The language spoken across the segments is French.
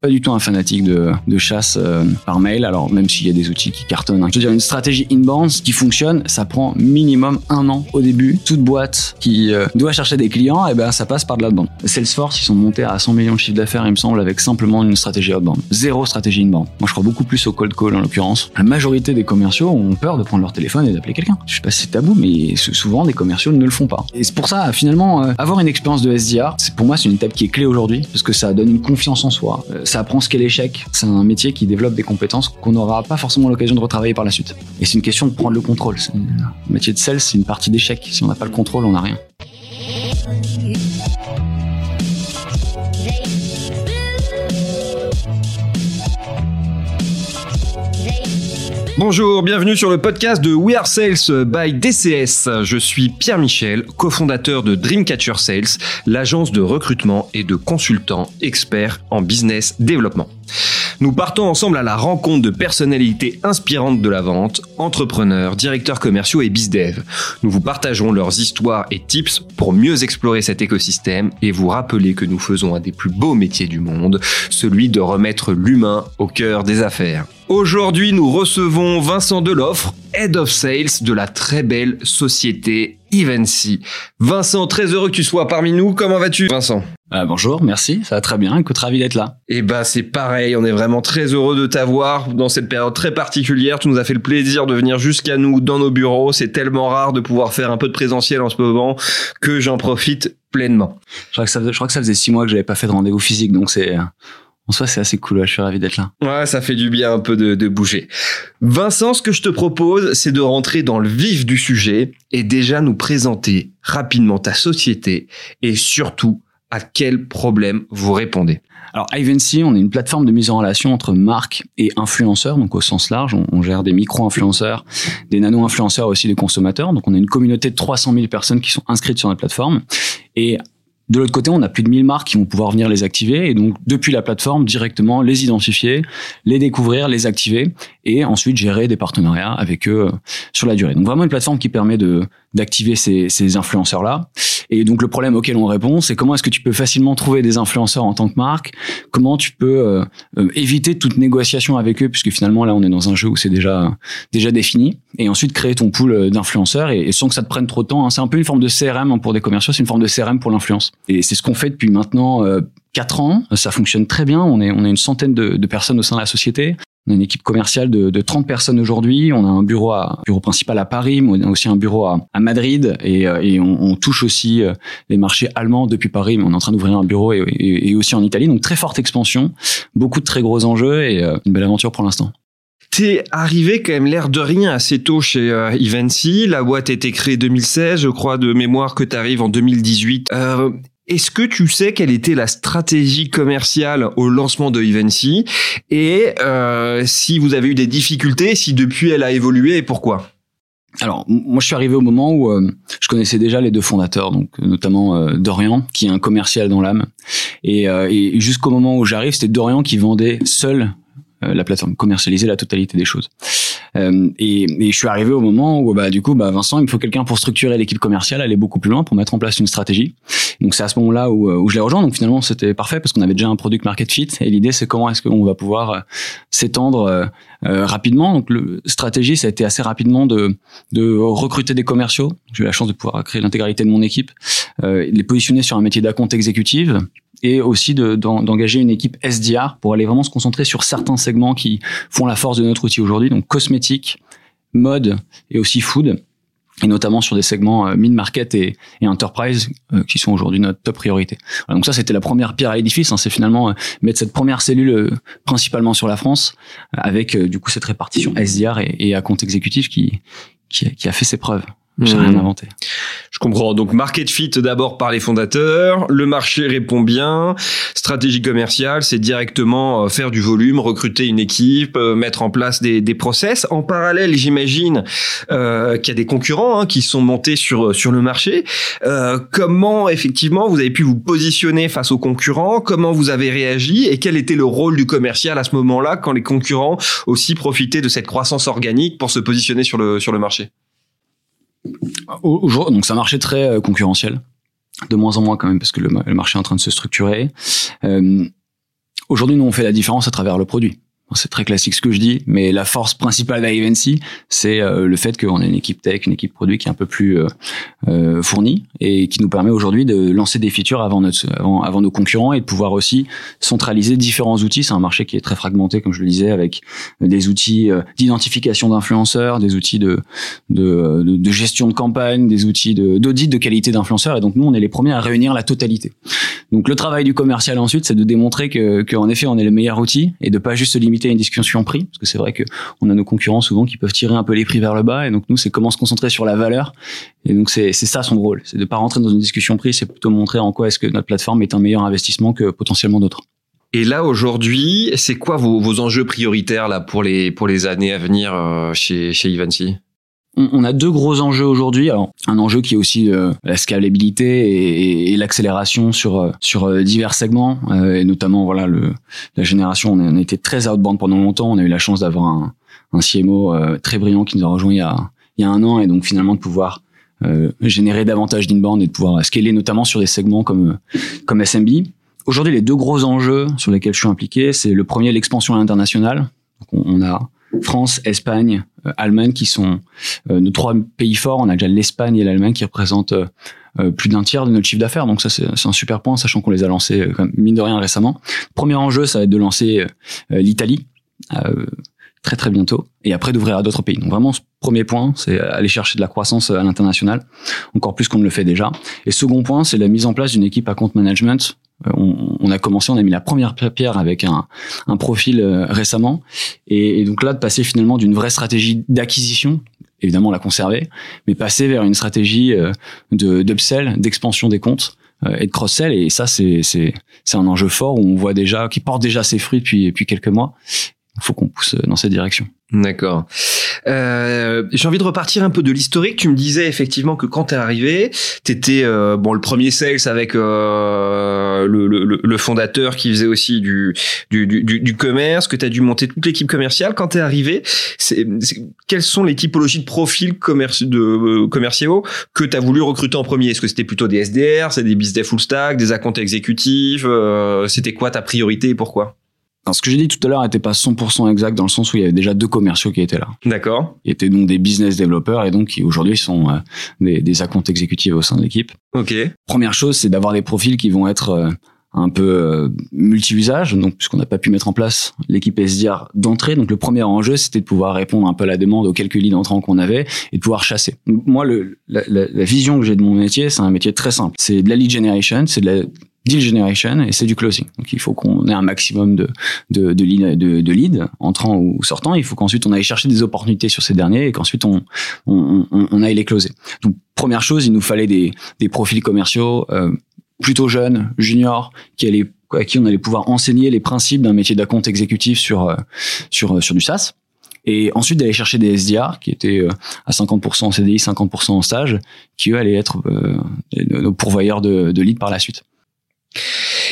pas du tout un fanatique de, de chasse euh, par mail, alors même s'il y a des outils qui cartonnent. hein. Je veux dire, une stratégie inbound qui fonctionne, ça prend minimum un an au début. Toute boîte qui euh, doit chercher des clients, et ben ça passe par de l'outbound. Salesforce, ils sont montés à 100 millions de chiffre d'affaires, il me semble, avec simplement une stratégie outbound. Zéro stratégie inbound. Moi, je crois beaucoup plus au cold call en l'occurrence. La majorité des commerciaux ont peur de prendre leur téléphone et d'appeler quelqu'un. Je sais pas si c'est tabou, mais sou- souvent des commerciaux ne le font pas. Et c'est pour ça, finalement, euh, avoir une expérience de SDR, pour moi c'est une étape qui est clé aujourd'hui parce que ça donne une confiance en soi. Ça apprend ce qu'est l'échec. C'est un métier qui développe des compétences qu'on n'aura pas forcément l'occasion de retravailler par la suite. Et c'est une question de prendre le contrôle. Le métier de sales, c'est une partie d'échec. Si on n'a pas le contrôle, on n'a rien. Bonjour, bienvenue sur le podcast de We Are Sales by DCS. Je suis Pierre Michel, cofondateur de Dreamcatcher Sales, l'agence de recrutement et de consultants experts en business développement. Nous partons ensemble à la rencontre de personnalités inspirantes de la vente, entrepreneurs, directeurs commerciaux et bizdev. Nous vous partagerons leurs histoires et tips pour mieux explorer cet écosystème et vous rappeler que nous faisons un des plus beaux métiers du monde, celui de remettre l'humain au cœur des affaires. Aujourd'hui, nous recevons Vincent Deloffre, Head of Sales de la très belle société Evency. Vincent, très heureux que tu sois parmi nous. Comment vas-tu, Vincent? Euh, bonjour, merci, ça va très bien. Écoute, ravi d'être là. Eh ben, c'est pareil. On est vraiment très heureux de t'avoir dans cette période très particulière. Tu nous as fait le plaisir de venir jusqu'à nous dans nos bureaux. C'est tellement rare de pouvoir faire un peu de présentiel en ce moment que j'en profite pleinement. Je crois que ça, faisait- je crois que ça faisait six mois que j'avais pas fait de rendez-vous physique, donc c'est en soi c'est assez cool. ouais, je suis ravi d'être là. Ouais, ça fait du bien un peu de, de bouger. Vincent, ce que je te propose, c'est de rentrer dans le vif du sujet et déjà nous présenter rapidement ta société et surtout à quel problème vous répondez. Alors, Ivancy, on est une plateforme de mise en relation entre marques et influenceurs, donc au sens large. On, on gère des micro-influenceurs, des nano-influenceurs aussi des consommateurs. Donc, on a une communauté de 300 000 personnes qui sont inscrites sur notre plateforme. Et de l'autre côté, on a plus de 1000 marques qui vont pouvoir venir les activer. Et donc, depuis la plateforme, directement les identifier, les découvrir, les activer et ensuite gérer des partenariats avec eux sur la durée. Donc, vraiment une plateforme qui permet de d'activer ces, ces influenceurs-là. Et donc, le problème auquel on répond, c'est comment est-ce que tu peux facilement trouver des influenceurs en tant que marque? Comment tu peux euh, euh, éviter toute négociation avec eux? Puisque finalement là on est dans un jeu où c'est déjà déjà défini. Et ensuite créer ton pool euh, d'influenceurs et, sans que ça te prenne trop de temps hein. c'est un peu une forme de CRM hein, pour des commerciaux. C'est une forme de CRM pour l'influence. Et c'est ce qu'on fait depuis maintenant euh, quatre ans. Ça fonctionne très bien. On est on est une centaine de personnes au sein de la société on a une équipe commerciale de, de 30 personnes aujourd'hui. On a un bureau, bureau principal à Paris, mais on a aussi un bureau à, Madrid et, euh, on, touche aussi euh, les marchés allemands depuis Paris, mais on est en train d'ouvrir un bureau et, aussi en Italie. Donc très forte expansion, beaucoup de très gros enjeux et euh, une belle aventure pour l'instant. T'es arrivé quand même l'air de rien assez tôt chez euh. La boîte a été créée 2016, je crois, de mémoire que t'arrives en 2018. Euh, est-ce que tu sais quelle était la stratégie commerciale au lancement de Evency et euh, si vous avez eu des difficultés, si depuis elle a évolué et pourquoi? Alors, moi, je suis arrivé au moment où euh, je connaissais déjà les deux fondateurs, donc notamment euh, Dorian, qui est un commercial dans l'âme, et, euh, et jusqu'au moment où j'arrive, c'était Dorian qui vendait seul euh, la plateforme, commercialiser la totalité des choses. Euh, et, et, je suis arrivé au moment où, bah, du coup, bah, Vincent, il me faut quelqu'un pour structurer l'équipe commerciale, aller beaucoup plus loin, pour mettre en place une stratégie. Donc c'est à ce moment-là où, où je l'ai rejoint. Donc finalement, c'était parfait parce qu'on avait déjà un product market fit. Et l'idée, c'est comment est-ce qu'on va pouvoir euh, s'étendre euh, rapidement. Donc le stratégie, ça a été assez rapidement de, de recruter des commerciaux. J'ai eu la chance de pouvoir créer l'intégralité de mon équipe, euh, les positionner sur un métier d'account exécutive et aussi d'engager de, une équipe SDR pour aller vraiment se concentrer sur certains segments qui font la force de notre outil aujourd'hui, donc cosmétiques, mode et aussi food, et notamment sur des segments euh, mid-market et, et, enterprise euh, qui sont aujourd'hui notre top priorité. Voilà, donc ça, c'était la première pierre à l'édifice, hein, c'est finalement euh, mettre cette première cellule euh, principalement sur la France, avec euh, du coup cette répartition SDR et, et account exécutif qui, qui, qui a fait ses preuves. J'ai Mmh. rien inventé. Je comprends. Donc market fit d'abord par les fondateurs, le marché répond bien, stratégie commerciale, c'est directement euh, faire du volume, recruter une équipe, euh, mettre en place des, des process. En parallèle, j'imagine euh, qu'il y a des concurrents hein, qui sont montés sur sur le marché. Euh, comment effectivement vous avez pu vous positionner face aux concurrents? Comment vous avez réagi? Et quel était le rôle du commercial à ce moment-là quand les concurrents aussi profitaient de cette croissance organique pour se positionner sur le sur le marché? Donc c'est un marché très euh, concurrentiel, de moins en moins quand même parce que le, marché est en train de se structurer. Euh, Aujourd'hui, nous, on fait la différence à travers le produit. C'est très classique ce que je dis, mais la force principale d'Ivancy, c'est euh, le fait qu'on ait une équipe tech, une équipe produit qui est un peu plus euh, euh, fournie et qui nous permet aujourd'hui de lancer des features avant, notre, avant, avant nos concurrents et de pouvoir aussi centraliser différents outils. C'est un marché qui est très fragmenté, comme je le disais, avec des outils d'identification d'influenceurs, des outils de, de, de, gestion de campagne, des outils d'audit de, qualité d'influenceurs. Et donc nous, on est les premiers à réunir la totalité. Donc le travail du commercial ensuite, c'est de démontrer que qu'en effet, on est le meilleur outil et de pas juste se limiter à une discussion prix, parce que c'est vrai que on a nos concurrents souvent qui peuvent tirer un peu les prix vers le bas, et donc nous c'est comment se concentrer sur la valeur, et donc c'est ça son rôle, c'est de pas rentrer dans une discussion prix, c'est plutôt montrer en quoi est-ce que notre plateforme est un meilleur investissement que potentiellement d'autres. Et là aujourd'hui, c'est quoi vos, vos, enjeux prioritaires là pour les pour les années à venir euh, chez chez Ivancy on, a deux gros enjeux aujourd'hui. Alors, un enjeu qui est aussi euh, la scalabilité et, l'accélération sur euh, sur euh, divers segments, et notamment voilà le la génération. On a, été très outbound pendant longtemps. On a eu la chance d'avoir un, un CMO très brillant qui nous a rejoint il y a il y a un an, et donc finalement de pouvoir générer davantage d'inbound et de pouvoir scaler notamment sur des segments comme comme SMB. Aujourd'hui, les deux gros enjeux sur lesquels je suis impliqué, c'est le premier l'expansion à l'international. On, on a France, Espagne, euh, Allemagne qui sont euh, nos trois pays forts. On a déjà l'Espagne et l'Allemagne qui représentent euh, plus d'un tiers de notre chiffre d'affaires. Donc ça, c'est un super point, sachant qu'on les a lancés comme mine de rien récemment. Premier enjeu, ça va être de lancer l'Italie très très bientôt et après d'ouvrir à d'autres pays. Donc vraiment, ce premier point, c'est aller chercher de la croissance à l'international, encore plus qu'on ne le fait déjà. Et second point, c'est la mise en place d'une équipe à compte management euh, on, a commencé, on a mis la première pierre avec un, profil euh, récemment, et, donc là de passer finalement d'une vraie stratégie d'acquisition, évidemment la conserver, mais passer vers une stratégie euh, de d'upsell, d'expansion des comptes et de cross-sell, et ça c'est c'est c'est un enjeu fort où on voit déjà qui porte déjà ses fruits depuis depuis quelques mois. Faut qu'on pousse dans cette direction. D'accord. Euh, J'ai envie de repartir un peu de l'historique. Tu me disais effectivement que quand t'es arrivé, t'étais euh, bon le premier sales avec euh, le, le, le, fondateur qui faisait aussi du du, du, du commerce, que t'as dû monter toute l'équipe commerciale. Quand t'es arrivé, c'est quelles sont les typologies de profils euh, commerciaux que t'as voulu recruter en premier? Est-ce que c'était plutôt des SDR, c'est des business full stack, des accounts exécutifs euh, C'était quoi ta priorité et pourquoi? Ce que j'ai dit tout à l'heure n'était pas 100% exact dans le sens où il y avait déjà deux commerciaux qui étaient là. D'accord. Ils étaient donc des business développeurs et donc qui aujourd'hui sont euh, des, des accounts exécutifs au sein de l'équipe. Ok. Première chose, c'est d'avoir des profils qui vont être euh, un peu euh, multi-usage, donc puisqu'on n'a pas pu mettre en place l'équipe SDR d'entrée. Donc le premier enjeu, c'était de pouvoir répondre un peu à la demande aux quelques leads entrants qu'on avait et de pouvoir chasser. Moi, le, la, la, la vision que j'ai de mon métier, c'est un métier très simple. C'est de la lead generation, c'est de la deal generation et c'est du closing. Donc il faut qu'on ait un maximum de de de, lead, de, de leads entrant ou sortant. Il faut qu'ensuite on aille chercher des opportunités sur ces derniers et qu'ensuite on, on, on, aille les closer. Donc première chose, il nous fallait des des profils commerciaux euh, plutôt jeunes, juniors, qui allaient à qui on allait pouvoir enseigner les principes d'un métier d'account exécutif sur euh, sur sur du SaaS et ensuite d'aller chercher des SDR qui étaient euh, à 50% en CDI, 50% en stage, qui eux allaient être nos pourvoyeurs de, de leads par la suite.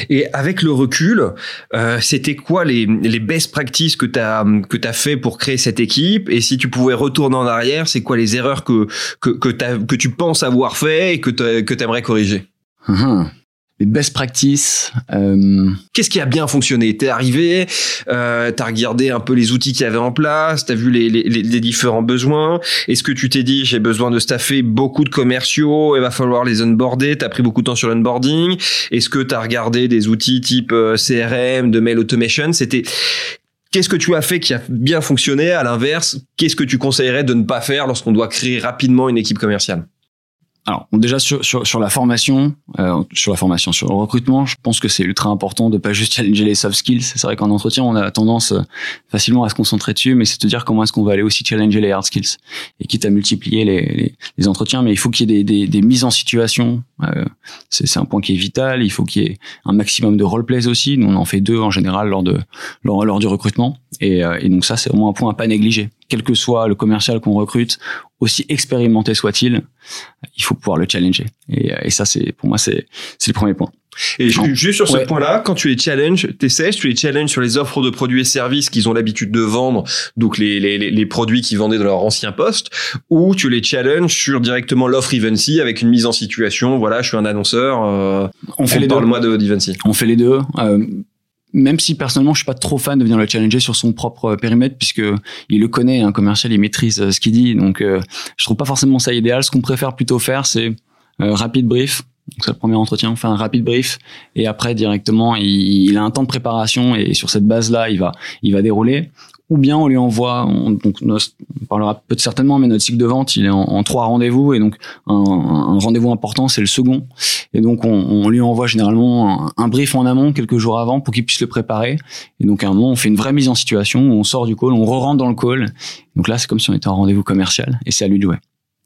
Et avec le recul, euh, c'était quoi les, les best practices que tu as que tu fait pour créer cette équipe? Et si tu pouvais retourner en arrière, c'est quoi les erreurs que que que, que tu penses avoir fait et que tu aimerais corriger? Hum, les best practices. Euh... Qu'est-ce qui a bien fonctionné? T'es arrivé, euh, t'as regardé un peu les outils qu'il y avait en place, t'as vu les, les, les, différents besoins. Est-ce que tu t'es dit j'ai besoin de staffer beaucoup de commerciaux, il va falloir les onboarder? T'as pris beaucoup de temps sur l'onboarding. Est-ce que t'as regardé des outils type euh, CRM, de mail automation? C'était Qu'est-ce que tu as fait qui a bien fonctionné? À l'inverse, qu'est-ce que tu conseillerais de ne pas faire lorsqu'on doit créer rapidement une équipe commerciale? Alors déjà sur, sur, sur la formation, euh, sur la formation, sur le recrutement, je pense que c'est ultra important de pas juste challenger les soft skills. C'est vrai qu'en entretien, on a tendance euh, facilement à se concentrer dessus, mais c'est de dire comment est-ce qu'on va aller aussi challenger les hard skills. Et quitte à multiplier les, les, les entretiens, mais il faut qu'il y ait des, des, des mises en situation. Euh, c'est un point qui est vital. Il faut qu'il y ait un maximum de roleplays aussi. Nous, on en fait deux en général lors de lors, lors du recrutement. Et, euh, et donc ça, c'est vraiment un point à pas négliger. Quel que soit le commercial qu'on recrute, aussi expérimenté soit-il, il faut pouvoir le challenger. Et, et ça, c'est pour moi, c'est le premier point. Et juste sur ce point-là, quand tu les challenges, t'essaies, tu les challenges sur les offres de produits et services qu'ils ont l'habitude de vendre, donc les, les, les produits qu'ils vendaient dans leur ancien poste, ou tu les challenges sur directement l'offre Evency avec une mise en situation, voilà, je suis un annonceur, euh, on fait les deux. Parle-moi de d'Evency. On fait les deux. Euh, même si personnellement je suis pas trop fan de venir le challenger sur son propre périmètre puisque il le connaît un commercial il maîtrise ce qu'il dit. Donc je trouve pas forcément ça idéal. Ce qu'on préfère plutôt faire c'est rapide brief. Donc c'est le premier entretien, on fait un rapide brief. Et après directement il, il, a un temps de préparation et sur cette base là il va il va dérouler ou bien on lui envoie, on, donc on parlera peut-être certainement, mais notre cycle de vente, il est en, trois rendez-vous, et donc un, un rendez-vous important, c'est le second, et donc on, on lui envoie généralement un, brief en amont quelques jours avant pour qu'il puisse le préparer, et donc à un moment on fait une vraie mise en situation, on sort du call, on re-rentre dans le call, donc là c'est comme si on était en rendez-vous commercial, et c'est à lui de jouer.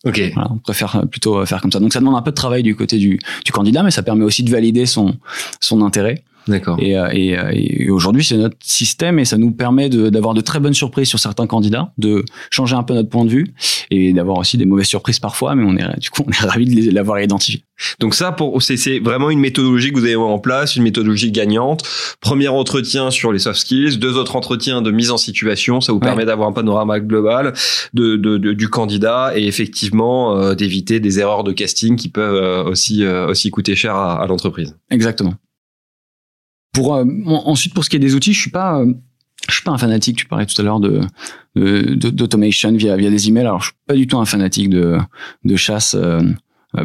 Ok. Voilà, on préfère plutôt faire comme ça. Donc ça demande un peu de travail du côté du, du candidat, mais ça permet aussi de valider son son intérêt. D'accord. Et, euh, et, euh, et aujourd'hui, c'est notre système et ça nous permet d'avoir de, très bonnes surprises sur certains candidats, de changer un peu notre point de vue et d'avoir aussi des mauvaises surprises parfois, mais on est du coup on est ravi de l'avoir identifié. Donc ça, pour c'est vraiment une méthodologie que vous avez en place, une méthodologie gagnante. Premier entretien sur les soft skills, deux autres entretiens de mise en situation, ça vous permet d'avoir un panorama global de, de, du candidat et effectivement euh, d'éviter des erreurs de casting qui peuvent aussi aussi coûter cher à, à l'entreprise. Exactement. Pour euh, ensuite pour ce qui est des outils, je suis pas euh, je suis pas un fanatique. Tu parlais tout à l'heure de d'automation via via des emails. Alors je suis pas du tout un fanatique de de chasse euh,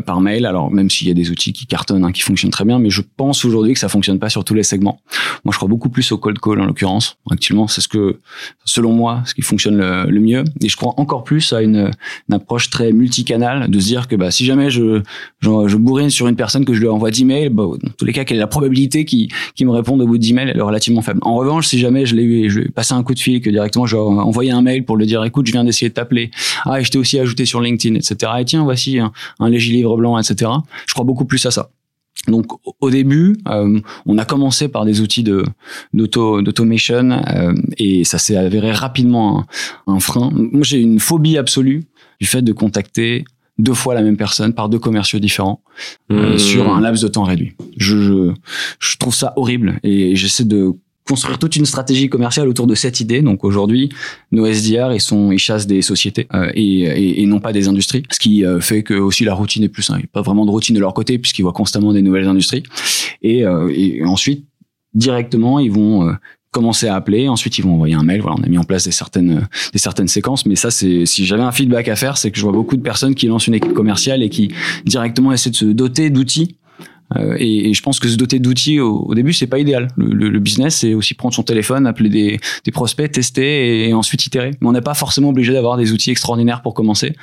par mail. Alors même s'il y a des outils qui cartonnent, hein, qui fonctionnent très bien, mais je pense aujourd'hui que ça fonctionne pas sur tous les segments. Moi, je crois beaucoup plus au cold call en l'occurrence. Actuellement, c'est ce que, selon moi, ce qui fonctionne le, mieux. Et je crois encore plus à une, une, approche très multicanal, de se dire que bah, si jamais je, je, bourrine sur une personne que je lui envoie 10 mails, bah, dans tous les cas, quelle est la probabilité qu'il qui me réponde au bout de 10 mails Elle est relativement faible. En revanche, si jamais je l'ai je lui ai passé un coup de fil, que directement je lui ai envoyé un mail pour lui dire écoute, je viens d'essayer de t'appeler. Ah, et je t'ai aussi ajouté sur LinkedIn, etc. Et tiens, voici un, un léger livre blanc, etc. Je crois beaucoup plus à ça. Donc au début, euh, on a commencé par des outils de d'auto d'automation euh, et ça s'est avéré rapidement un, frein. Moi, j'ai une phobie absolue du fait de contacter deux fois la même personne par deux commerciaux différents euh, mmh. sur un laps de temps réduit. Je, je, je trouve ça horrible et j'essaie de construire toute une stratégie commerciale autour de cette idée. Donc aujourd'hui, nos SDR, ils sont, ils chassent des sociétés euh, et, et, non pas des industries, ce qui euh, fait que aussi la routine est plus simple. Il n'y a pas vraiment de routine de leur côté puisqu'ils voient constamment des nouvelles industries. Et, euh, et ensuite, directement, ils vont commencer à appeler. Ensuite, ils vont envoyer un mail. Voilà, on a mis en place des certaines, des certaines séquences. Mais ça, c'est si j'avais un feedback à faire, c'est que je vois beaucoup de personnes qui lancent une équipe commerciale et qui directement essaient de se doter d'outils euh, et, et, je pense que se doter d'outils au, au, début, c'est pas idéal. Le, le, business, c'est aussi prendre son téléphone, appeler des, des prospects, tester et, ensuite itérer. Mais on n'est pas forcément obligé d'avoir des outils extraordinaires pour commencer.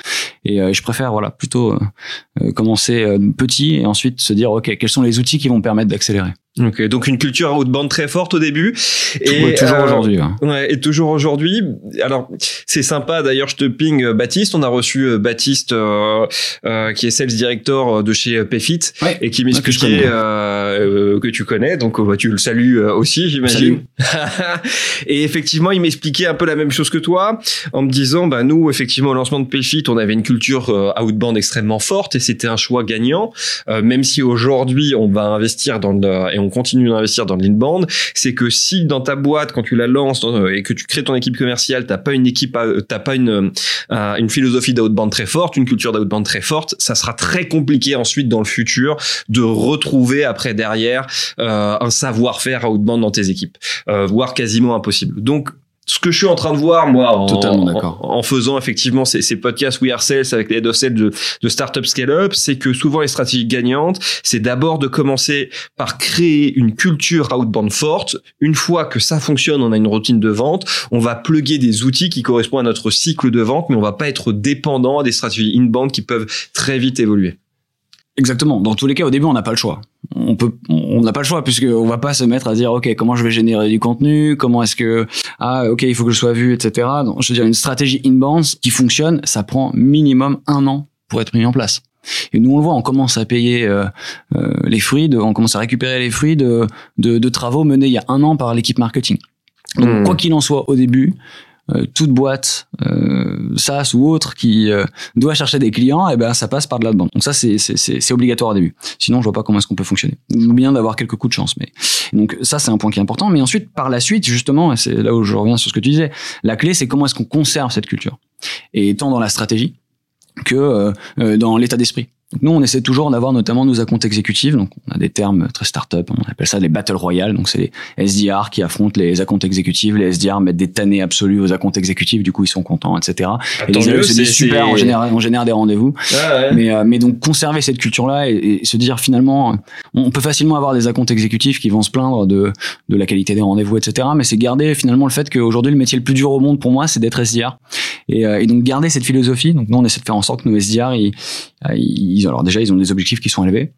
Et euh, je préfère, voilà, plutôt euh, commencer petit et ensuite se dire, ok, quels sont les outils qui vont me permettre d'accélérer. Ok, donc une culture outbound très forte au début. Et toujours euh, aujourd'hui. Ouais. et toujours aujourd'hui. Alors c'est sympa. D'ailleurs, je te ping euh, Baptiste. On a reçu euh, Baptiste, euh, qui est sales director de chez Payfit et qui m'expliquait euh, que tu connais. Donc bah, tu le salues aussi, j'imagine. et effectivement, il m'expliquait un peu la même chose que toi, en me disant, bah nous, effectivement, au lancement de Payfit, on avait une culture outbound extrêmement forte et c'était un choix gagnant. même si aujourd'hui, on va investir dans le on continue d'investir dans l'inbound, c'est que si dans ta boîte, quand tu la lances et que tu crées ton équipe commerciale, t'as pas une équipe, t'as pas une euh, une philosophie d'outbound très forte, une culture d'outbound très forte, ça sera très compliqué ensuite dans le futur de retrouver après derrière euh, un savoir-faire outbound dans tes équipes, euh, voire quasiment impossible. Donc ce que je suis en train de voir, moi, en, en, faisant effectivement ces, ces, podcasts We Are Sales avec les head of sales de, de Startup Scale Up, c'est que souvent les stratégies gagnantes, c'est d'abord de commencer par créer une culture outbound forte. Une fois que ça fonctionne, on a une routine de vente, on va plugger des outils qui correspondent à notre cycle de vente, mais on va pas être dépendant des stratégies inbound qui peuvent très vite évoluer. Exactement. Dans tous les cas, au début, on n'a pas le choix. On peut, on n'a pas le choix puisque on va pas se mettre à dire, ok, comment je vais générer du contenu, comment est-ce que, ah, ok, il faut que je sois vu, etc. Donc, je veux dire, une stratégie inbound qui fonctionne, ça prend minimum un an pour être mis en place. Et nous, on le voit, on commence à payer euh, euh, les fruits, de, on commence à récupérer les fruits de, de, de, travaux menés il y a un an par l'équipe marketing. Donc, hmm. quoi qu'il en soit, au début, toute boîte euh, SaaS ou autre qui euh, doit chercher des clients, et eh ben ça passe par de la demande. Donc ça c'est c'est obligatoire au début. Sinon je vois pas comment est-ce qu'on peut fonctionner. Ou bien d'avoir quelques coups de chance. Mais donc ça c'est un point qui est important. Mais ensuite par la suite justement, c'est là où je reviens sur ce que tu disais, la clé c'est comment est-ce qu'on conserve cette culture. Et tant dans la stratégie que euh, dans l'état d'esprit. Nous, on essaie toujours d'avoir notamment nos accounts exécutifs. Donc, on a des termes très start-up. On appelle ça des battle royale. Donc, c'est les SDR qui affrontent les accounts exécutifs. Les SDR mettent des tannées absolues aux accounts exécutifs. Du coup, ils sont contents, etc. et c'est des super. On génère, on génère des rendez-vous. Mais, euh, mais donc, conserver cette culture-là et, se dire finalement, on peut facilement avoir des accounts exécutifs qui vont se plaindre de, de la qualité des rendez-vous, etc. Mais c'est garder finalement le fait qu'aujourd'hui, le métier le plus dur au monde pour moi, c'est d'être SDR. Et, euh, et, donc, garder cette philosophie. Donc, nous, on essaie de faire en sorte que nos SDR, ils, ils alors déjà, ils ont des objectifs qui sont élevés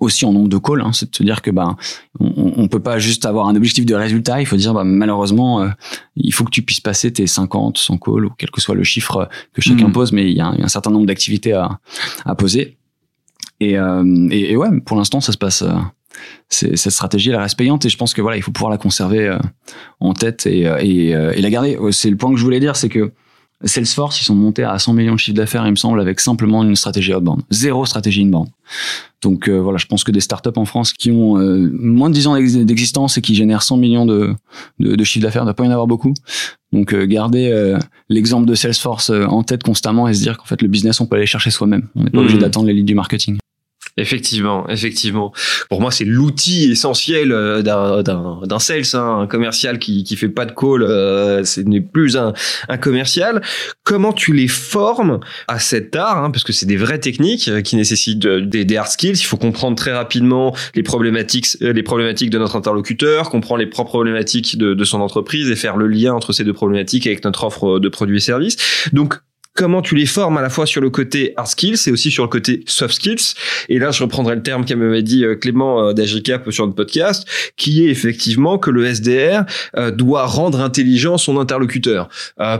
aussi en nombre de calls, hein, c'est de se dire que ben on, on, peut pas juste avoir un objectif de résultat, il faut dire bah, malheureusement euh, il faut que tu puisses passer tes 50, 100 calls ou quel que soit le chiffre que chacun hmm. pose, mais il y, a un, certain nombre d'activités à, à poser. Et, euh, et, ouais, pour l'instant ça se passe. Euh, cette stratégie elle reste payante et je pense que voilà il faut pouvoir la conserver en tête et, et, et la garder. C'est le point que je voulais dire, c'est que Salesforce, ils sont montés à 100 millions de chiffre d'affaires, il me semble, avec simplement une stratégie outbound. Zéro stratégie inbound. Donc euh, voilà, je pense que des startups en France qui ont euh, moins de 10 ans d'existence et qui génèrent 100 millions de, de, de chiffre d'affaires, il ne doit pas y en avoir beaucoup. Donc euh, garder l'exemple de Salesforce en tête constamment et se dire qu'en fait le business, on peut aller chercher soi-même. On n'est pas obligé mmh. d'attendre les leads du marketing. Effectivement, effectivement. Pour moi, c'est l'outil essentiel euh, d'un, sales, hein, un commercial qui qui fait pas de call, euh, ce n'est plus un, un commercial. Comment tu les formes à cet art, hein, parce que c'est des vraies techniques euh, qui nécessitent des, des hard skills. Il faut comprendre très rapidement les problématiques, les problématiques de notre interlocuteur, comprendre les propres problématiques de, de son entreprise et faire le lien entre ces deux problématiques avec notre offre de produits et services. Donc comment tu les formes à la fois sur le côté hard skills et aussi sur le côté soft skills. Et là, je reprendrai le terme qu'avait dit euh, Clément euh, d'Agicap sur notre podcast, qui est effectivement que le SDR euh, doit rendre intelligent son interlocuteur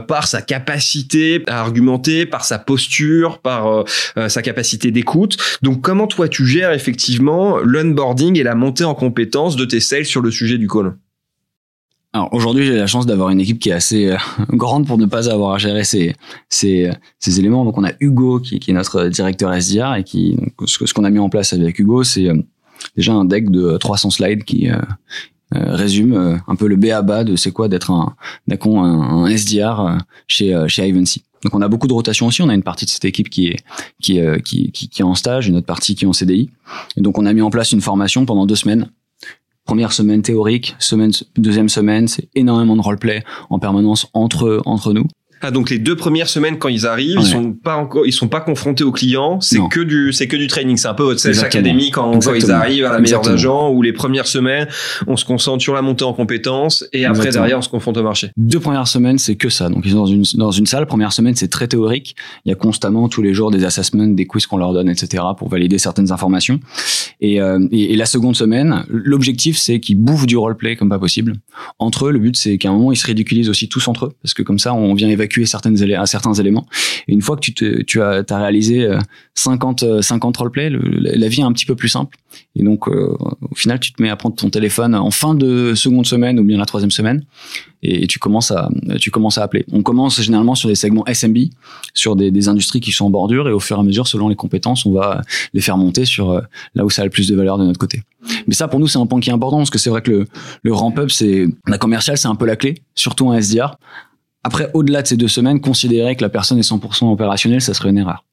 par sa capacité à argumenter, par sa posture, par sa capacité d'écoute. Donc, comment toi tu gères effectivement l'onboarding et la montée en compétence de tes sales sur le sujet du call? Alors aujourd'hui, j'ai la chance d'avoir une équipe qui est assez euh, grande pour ne pas avoir à gérer ces, ces, ces éléments. Donc on a Hugo qui, qui est notre directeur SDR et qui donc, ce, qu'on a mis en place avec Hugo, c'est euh, déjà un deck de 300 slides qui euh, résume un peu le B à bas de c'est quoi d'être un, un, un SDR chez chez Ivancy. Donc on a beaucoup de rotation aussi. On a une partie de cette équipe qui est qui, qui, qui, qui est en stage, une autre partie qui est en CDI. Et donc on a mis en place une formation pendant deux semaines première semaine théorique, semaine, deuxième semaine, c'est énormément de roleplay en permanence entre, entre nous. Ah, donc les deux premières semaines quand ils arrivent, ils sont pas encore, ils sont pas confrontés aux clients. C'est que du, c'est que du training. C'est un peu votre sales academy quand, quand, ils arrivent à la meilleure d'agents ou les premières semaines, on se concentre sur la montée en compétences et après derrière on se confronte au marché. Deux premières semaines c'est que ça. Donc ils sont dans une dans une salle. Première semaine c'est très théorique. Il y a constamment tous les jours des assessments, des quiz qu'on leur donne, etc. pour valider certaines informations. Et, euh, et, et la seconde semaine, l'objectif c'est qu'ils bouffent du roleplay comme pas possible. Entre eux, le but c'est qu'à un moment ils se ridiculisent aussi tous entre eux parce que comme ça on vient évacuer certaines à certains éléments. Et une fois que tu, as, réalisé 50 50 roleplay, la vie est un petit peu plus simple. Et donc euh, au final, tu te mets à prendre ton téléphone en fin de seconde semaine ou bien la troisième semaine et, tu commences à appeler. On commence généralement sur des segments SMB, sur des, industries qui sont en bordure et au fur et à mesure, selon les compétences, on va les faire monter sur euh, là où ça a le plus de valeur de notre côté. Mais ça, pour nous, c'est un point qui est important parce que c'est vrai que le, ramp-up, c'est la commerciale, c'est un peu la clé, surtout un SDR. Après, au-delà de ces deux semaines, considérer que la personne est 100% opérationnelle, ça serait une erreur.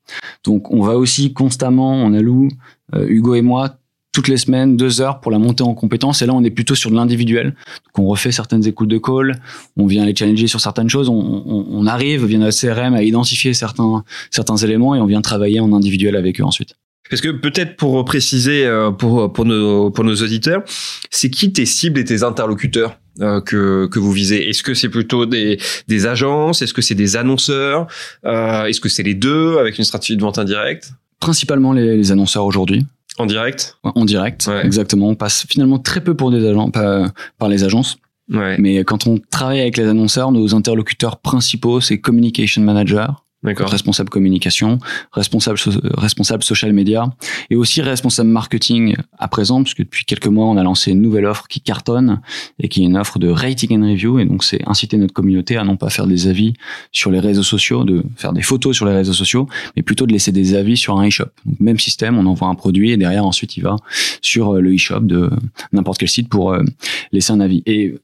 Donc, on va aussi constamment, on alloue, euh, Hugo et moi, toutes les semaines, deux heures pour la montée en compétences. Et là, on est plutôt sur de l'individuel. Donc, on refait certaines écoutes de call, on vient les challenger sur certaines choses, on, on, on arrive via notre CRM à identifier certains, certains éléments et on vient travailler en individuel avec eux ensuite. Parce que peut-être pour préciser euh, pour, pour, nos, pour nos auditeurs, c'est qui tes cibles et tes interlocuteurs? Que, que vous visez Est-ce que c'est plutôt des, des agences? Est-ce que c'est des annonceurs? Euh, Est-ce que c'est les deux avec une stratégie de vente indirecte? Principalement les, les annonceurs aujourd'hui. En direct? En direct, exactement. On passe finalement très peu pour des agents, pas, par les agences. Ouais. Mais quand on travaille avec les annonceurs, nos interlocuteurs principaux, c'est Communication Manager, responsable communication, responsable responsable social media et aussi responsable marketing à présent puisque depuis quelques mois on a lancé une nouvelle offre qui cartonne et qui est une offre de rating and review et donc c'est inciter notre communauté à non pas faire des avis sur les réseaux sociaux, de faire des photos sur les réseaux sociaux, mais plutôt de laisser des avis sur un e-shop. même système, on envoie un produit et derrière ensuite il va sur euh, le e-shop de n'importe quel site pour euh, laisser un avis. Et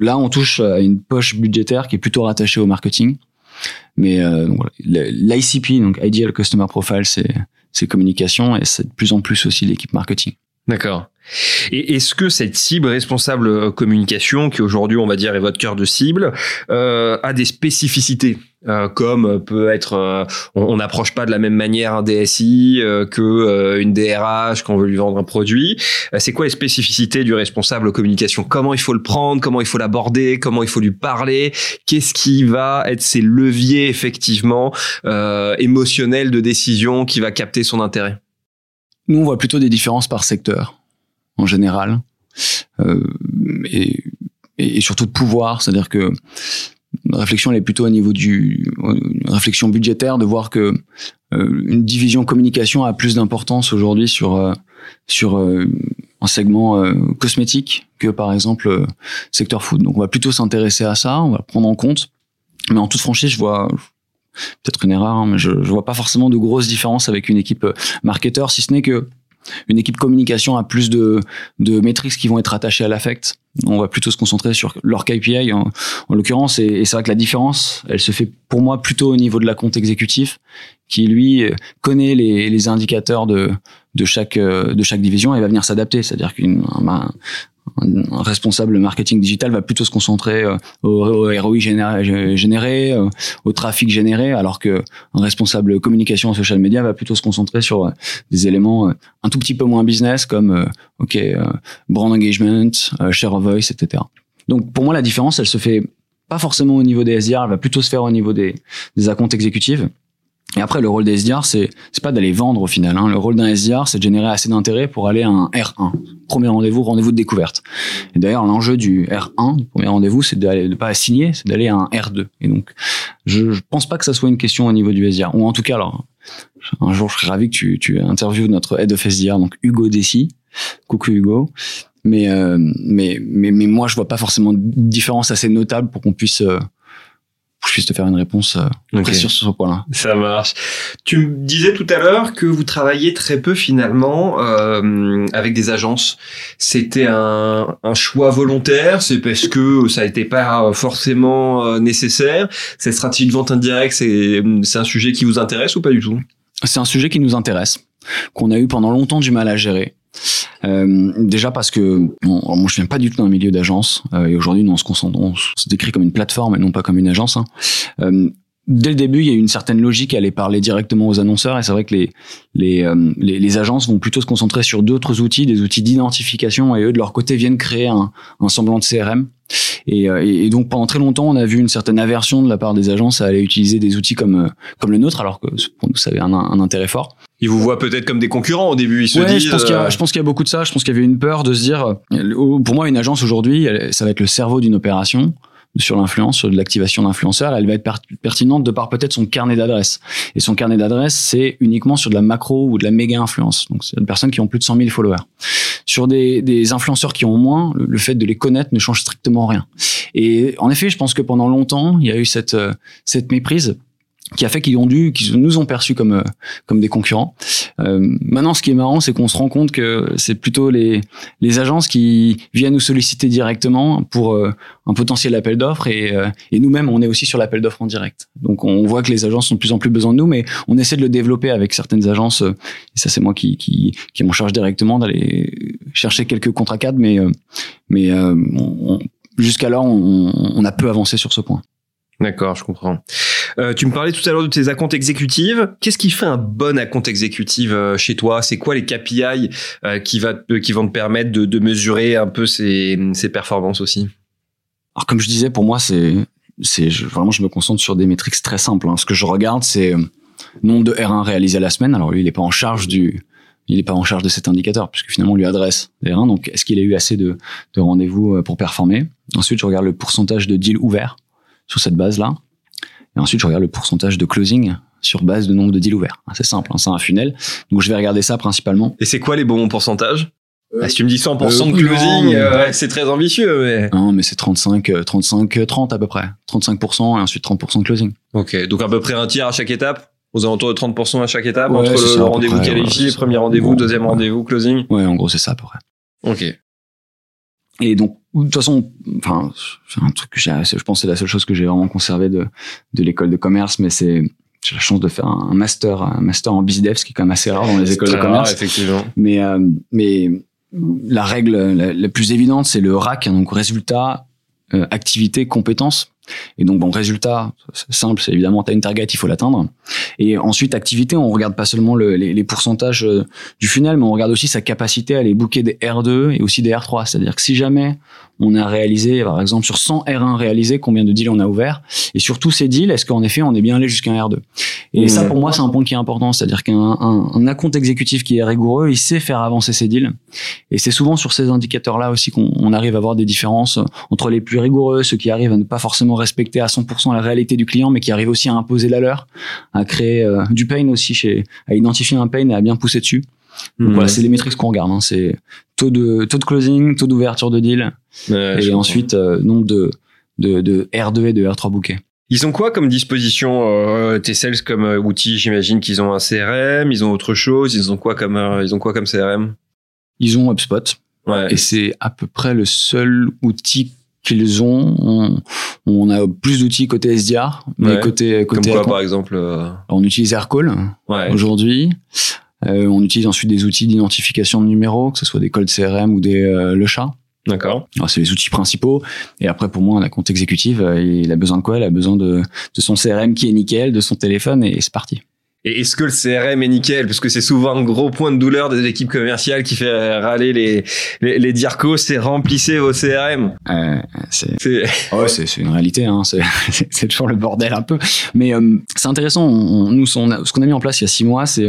là on touche à une poche budgétaire qui est plutôt rattachée au marketing mais euh, l'ICP, donc Ideal Customer Profile, c'est ses communications et c'est de plus en plus aussi l'équipe marketing. D'accord. Et est-ce que cette cible responsable euh, communication, qui aujourd'hui on va dire est votre cœur de cible, euh, a des spécificités? Euh, comme peut être, euh, on n'approche pas de la même manière un DSI euh, que une DRH quand on veut lui vendre un produit. c'est quoi les spécificités du responsable communication Comment il faut le prendre? Comment il faut l'aborder? Comment il faut lui parler? Qu'est-ce qui va être ses leviers effectivement émotionnels de décision qui va capter son intérêt? Nous, on voit plutôt des différences par secteur en général, euh, et, et, surtout de pouvoir, c'est-à-dire que réflexion elle est plutôt au niveau du une réflexion budgétaire de voir que euh, une division communication a plus d'importance aujourd'hui sur euh, sur euh, un segment euh, cosmétique que par exemple secteur food. Donc on va plutôt s'intéresser à ça, on va prendre en compte. Mais en toute franchise, je vois peut-être une erreur, hein, mais je, je vois pas forcément de grosses différences avec une équipe marketeur, si ce n'est que une équipe communication a plus de, de métriques qui vont être attachées à l'affect. On va plutôt se concentrer sur leur KPI en, en l'occurrence. Et, c'est vrai que la différence, elle se fait pour moi plutôt au niveau de la compte exécutif, qui lui connaît les, les indicateurs de, de chaque de chaque division et va venir s'adapter. C'est-à-dire qu'un un responsable marketing digital va plutôt se concentrer euh, au, ROI généré, euh, au trafic généré, alors que un responsable communication en social media va plutôt se concentrer sur euh, des éléments un tout petit peu moins business comme ok brand engagement, share of voice, etc. Donc pour moi la différence elle se fait pas forcément au niveau des SDR, elle va plutôt se faire au niveau des, des accounts exécutifs. Et après, le rôle des SDR, c'est c'est pas d'aller vendre au final. Hein. Le rôle d'un SDR, c'est de générer assez d'intérêt pour aller à un R1, premier rendez-vous, rendez-vous de découverte. Et d'ailleurs, l'enjeu du R1, du premier rendez-vous, c'est d'aller de pas signer, c'est d'aller à un R2. Et donc, je, je pense pas que ça soit une question au niveau du SDR. Ou en tout cas, alors, un jour, je serais ravi que tu, tu interviewes notre head of SDR, donc Hugo Dessy. Coucou Hugo. Mais, euh, mais, mais, mais moi, je vois pas forcément de différence assez notable pour qu'on puisse euh, je puisse te faire une réponse euh, sur ce point-là. Ça marche. Tu me disais tout à l'heure que vous travaillez très peu finalement euh, avec des agences. C'était un, un, choix volontaire, c'est parce que ça n'était pas forcément euh, nécessaire? Cette stratégie de vente indirecte, c'est c'est un sujet qui vous intéresse ou pas du tout? C'est un sujet qui nous intéresse, qu'on a eu pendant longtemps du mal à gérer. Euh, déjà parce que bon, moi je viens pas du tout d'un milieu d'agence euh, et aujourd'hui nous on se concentre, décrit comme une plateforme et non pas comme une agence. Hein. Euh, dès le début, il y a eu une certaine logique à aller parler directement aux annonceurs et c'est vrai que les les, euh, les, les agences vont plutôt se concentrer sur d'autres outils, des outils d'identification et eux de leur côté viennent créer un, un semblant de CRM. Et, et, donc pendant très longtemps, on a vu une certaine aversion de la part des agences à aller utiliser des outils comme comme le nôtre, alors que pour nous ça avait un, un intérêt fort ils vous voient peut-être comme des concurrents au début. Ils se ouais, disent. Je pense qu'il y, a, euh, je pense qu'il y a beaucoup de ça. Je pense qu'il y avait une peur de se dire, euh, pour moi, une agence aujourd'hui, ça va être le cerveau d'une opération sur l'influence, sur de l'activation d'influenceurs, elle va être pertinente de par peut-être son carnet d'adresses. Et son carnet d'adresses, c'est uniquement sur de la macro ou de la méga influence. Donc, c'est des personnes qui ont plus de 100 000 followers. Sur des, des influenceurs qui ont moins, le, le, fait de les connaître ne change strictement rien. Et en effet, je pense que pendant longtemps, il y a eu cette, euh, cette méprise qui a fait qu'ils ont dû, qu'ils nous ont perçus comme euh, comme des concurrents. Euh, maintenant, ce qui est marrant, c'est qu'on se rend compte que c'est plutôt les les agences qui viennent nous solliciter directement pour euh, un potentiel appel d'offres et, euh, et nous-mêmes, on est aussi sur l'appel d'offres en direct. Donc, on voit que les agences ont de plus en plus besoin de nous, mais on essaie de le développer avec certaines agences. et ça, c'est moi qui qui qui m'en charge directement d'aller chercher quelques contrats cadres, mais mais jusqu'alors, on, on a peu avancé sur ce point. D'accord, je comprends. Euh, tu me parlais tout à l'heure de tes accounts exécutives. Qu'est-ce qui fait un bon account exécutif euh, chez toi? C'est quoi les KPI euh, qui, va, qui vont te permettre de, mesurer un peu ces, ces performances aussi? Alors comme je disais, pour moi, c'est vraiment je me concentre sur des métriques très simples. Hein. Ce que je regarde, c'est nombre de R1 réalisés à la semaine. Alors lui, il n'est pas en charge du il n'est pas en charge de cet indicateur puisque finalement on lui adresse des R1. Donc est-ce qu'il a eu assez de rendez-vous pour performer? Ensuite, je regarde le pourcentage de deals ouverts sur cette base-là. Et ensuite, je regarde le pourcentage de closing sur base de nombre de deals ouverts. C'est simple, hein, c'est un funnel. Donc, je vais regarder ça principalement. Et c'est quoi les bons pourcentages euh, Si tu me dis 100% de euh, closing, euh, c'est très ambitieux. Mais... Non, mais c'est 35, 35, 30 à peu près. 35% et ensuite 30% de closing. Ok, donc à peu près un tiers à chaque étape aux alentours de 30% à chaque étape, entre le rendez-vous qualifié, ouais, premier rendez-vous, deuxième rendez-vous, closing. Ouais, en gros, c'est ça à peu près. Ok. Et donc, de toute façon, enfin, c'est un truc que j'ai, je pense, c'est la seule chose que j'ai vraiment conservé de de l'école de commerce, mais c'est j'ai la chance de faire un master, un master en BizDev, ce qui est quand même assez rare dans les écoles de commerce. effectivement. Mais, mais la règle la, plus évidente, c'est le RAC, hein, donc résultat, activité, compétence. Et donc, bon, résultat, simple, c'est évidemment, tu as une target, il faut l'atteindre. Et ensuite, activité, on regarde pas seulement le, les, les, pourcentages euh, du funnel, mais on regarde aussi sa capacité à aller booker des R2 et aussi des R3. C'est-à-dire que si jamais on a réalisé, par exemple, sur 100 R1 réalisés, combien de deals on a ouvert Et surtout, ces deals, est-ce qu'en effet, on est bien allé jusqu'à un R2 Et ça, pour moi, c'est un point qui est important. C'est-à-dire qu'un un, un account exécutif qui est rigoureux, il sait faire avancer ses deals. Et c'est souvent sur ces indicateurs-là aussi qu'on arrive à voir des différences entre les plus rigoureux, ceux qui arrivent à ne pas forcément respecter à 100% la réalité du client, mais qui arrivent aussi à imposer la leur, à créer euh, du pain aussi, chez, à identifier un pain et à bien pousser dessus. Donc voilà, c'est les métriques qu'on regarde. Hein. C'est taux de taux de closing, taux d'ouverture de deal, et ensuite euh, nombre de, de, de R2 et de R3 bookés. Ils ont quoi comme disposition euh, tes sales comme euh, outil J'imagine qu'ils ont un CRM, ils ont autre chose. Ils ont quoi comme euh, ils ont quoi comme CRM Ils ont HubSpot. Ouais. Et c'est à peu près le seul outil qu'ils ont. On, on, a plus d'outils côté SDR, mais côté côté Comme quoi, par exemple On utilise Aircall aujourd'hui. Euh, on utilise ensuite des outils d'identification de numéros, que ce soit des codes CRM ou des euh, le chat. D'accord. C'est les outils principaux. Et après, pour moi, un compte exécutif, euh, il a besoin de quoi? Il a besoin de, de son CRM qui est nickel, de son téléphone, et c'est parti. Et est-ce que le CRM est nickel? Parce que c'est souvent un gros point de douleur des équipes commerciales qui fait râler les les, les dircos, c'est remplissez vos CRM. Euh, c'est oh, c'est une réalité, hein. c'est toujours le bordel un peu. Mais euh, c'est intéressant. On, nous, on ce qu'on a mis en place il y a six mois, c'est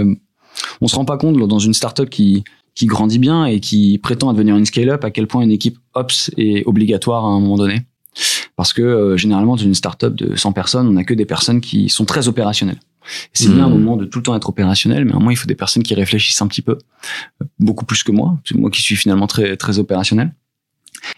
on se rend pas compte dans une startup qui qui grandit bien et qui prétend à devenir une scale-up à quel point une équipe ops est obligatoire à un moment donné. Parce que euh, généralement dans une startup de 100 personnes, on n'a que des personnes qui sont très opérationnelles. C'est bien un mmh. moment de tout le temps être opérationnel, mais à un moment il faut des personnes qui réfléchissent un petit peu, beaucoup plus que moi, c'est moi qui suis finalement très très opérationnel.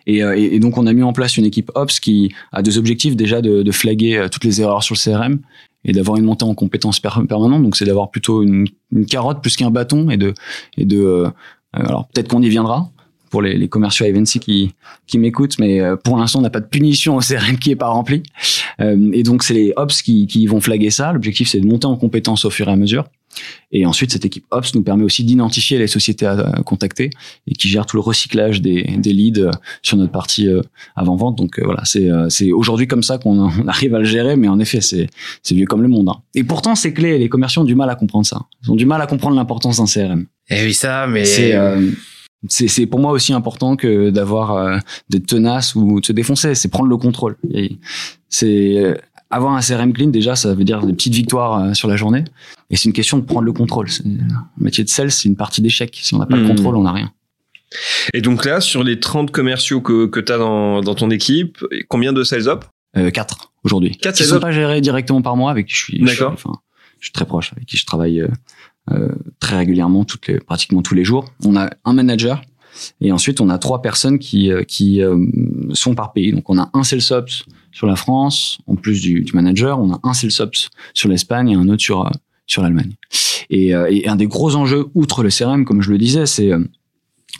Et, euh, et, donc on a mis en place une équipe ops qui a deux objectifs déjà de, de flaguer euh, toutes les erreurs sur le CRM et d'avoir une montée en compétences permanente. Donc c'est d'avoir plutôt une, une, carotte plus qu'un bâton et de et de euh, alors peut-être qu'on y viendra pour les, les commerciaux Evency qui qui m'écoutent, mais euh, pour l'instant on n'a pas de punition au CRM qui est pas rempli. Euh, et donc c'est les ops qui qui vont flaguer ça. L'objectif c'est de monter en compétences au fur et à mesure. Et ensuite, cette équipe Ops nous permet aussi d'identifier les sociétés à, contacter et qui gère tout le recyclage des, des leads euh, sur notre partie euh, avant-vente. Donc euh, voilà, c'est aujourd'hui comme ça qu'on arrive à le gérer, mais en effet, c'est vieux comme le monde. Hein. Et pourtant, c'est clé. Les commerciaux ont du mal à comprendre ça. Ils ont du mal à comprendre l'importance d'un CRM. Eh oui, ça, mais c'est pour moi aussi important que d'avoir des tenaces ou de se défoncer. C'est prendre le contrôle. C'est avoir un CRM clean, déjà, ça veut dire des petites victoires euh, sur la journée. Et c'est une question de prendre le contrôle. Le métier de sales, c'est une partie d'échec. Si on n'a pas le hmm. contrôle, on n'a rien. Et donc là, sur les 30 commerciaux que, que tu as dans, dans ton équipe, combien de sales up euh, 4 aujourd'hui. 4 qui ne sont pas gérés directement par moi, avec qui je suis, D'accord. enfin, je suis très proche, avec qui je travaille euh, euh, très régulièrement, toutes les, pratiquement tous les jours. On a un manager et ensuite on a trois personnes qui, euh, qui sont par pays. Donc on a un sales ops sur la France, en plus du, du manager, on a un sales ops sur l'Espagne et un autre sur, sur l'Allemagne. Et, euh, et, un des gros enjeux, outre le CRM, comme je le disais, c'est euh,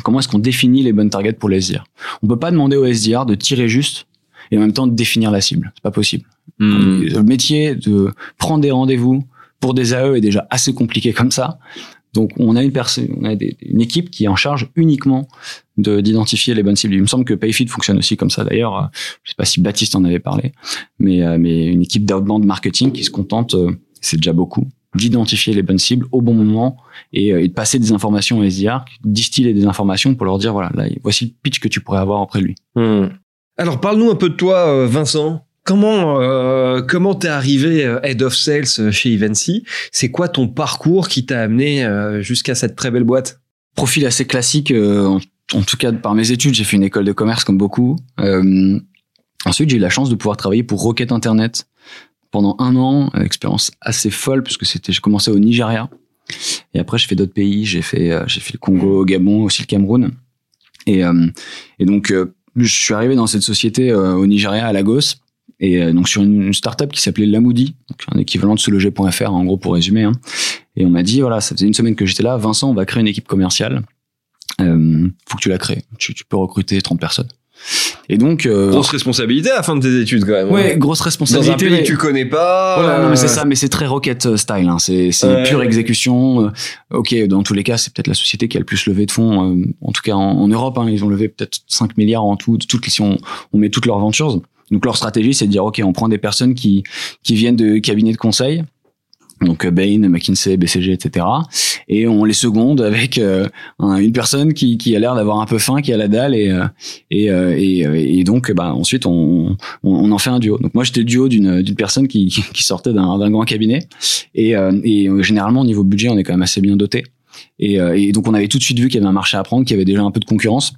comment est-ce qu'on définit les bonnes targets pour les SDR. On peut pas demander au SDR de tirer juste et en même temps de définir la cible. C'est pas possible. Hmm. Le métier de prendre des rendez-vous pour des AE est déjà assez compliqué comme ça. Donc on a une personne, on a une équipe qui est en charge uniquement de d'identifier les bonnes cibles. Il me semble que Payfit fonctionne aussi comme ça. D'ailleurs, euh, je sais pas si Baptiste en avait parlé, mais mais une équipe d'outbound marketing qui se contente, c'est déjà beaucoup, d'identifier les bonnes cibles au bon moment et, et, de passer des informations au SDR, distiller des informations pour leur dire voilà, là, voici le pitch que tu pourrais avoir auprès de lui. Hmm. Alors parle-nous un peu de toi, Vincent. Comment euh, comment t'es arrivé euh, head of sales chez Evency C'est quoi ton parcours qui t'a amené euh, jusqu'à cette très belle boîte? Profil assez classique. Euh, en, tout cas, par mes études, j'ai fait une école de commerce comme beaucoup. ensuite, j'ai eu la chance de pouvoir travailler pour Rocket Internet pendant un an. expérience assez folle puisque c'était j'ai commencé au Nigeria et après j'ai fait d'autres pays. J'ai fait j'ai fait le Congo, Gabon, aussi le Cameroun. Et et donc je suis arrivé dans cette société au Nigeria à Lagos et euh, donc sur une, startup qui s'appelait Lamoudi, donc un équivalent de seloger.fr en gros pour résumer. Hein. Et on m'a dit voilà, ça faisait une semaine que j'étais là, Vincent, on va créer une équipe commerciale. Euh, faut que tu la crées. Tu, tu peux recruter 30 personnes. Et donc euh, grosse responsabilité à la fin de tes études quand même. Ouais, hein. grosse responsabilité. Dans un pays que tu connais pas. Voilà, non, mais c'est euh, ça, mais c'est très rocket euh, style. Hein. C'est c'est Ouais. pure exécution. Euh, ok, dans tous les cas, c'est peut-être la société qui a le plus levé de fonds. en tout cas, en, en Europe, hein, ils ont levé peut-être 5 milliards en tout. Toutes, si on, on met toutes leurs ventures. Donc leur stratégie, c'est de dire ok, on prend des personnes qui qui viennent de cabinets de conseil. Donc euh, Bain, McKinsey, BCG, etc. Et on les seconde avec euh, un- une personne qui, qui a l'air d'avoir un peu faim, qui a la dalle, et euh, et, euh, et, et donc bah ensuite on, on, en fait un duo. Donc moi j'étais duo d'une d'une personne qui, qui sortait d'un grand cabinet et, et généralement au niveau budget on est quand même assez bien doté. Et, et donc on avait tout de suite vu qu'il y avait un marché à prendre, qu'il y avait déjà un peu de concurrence.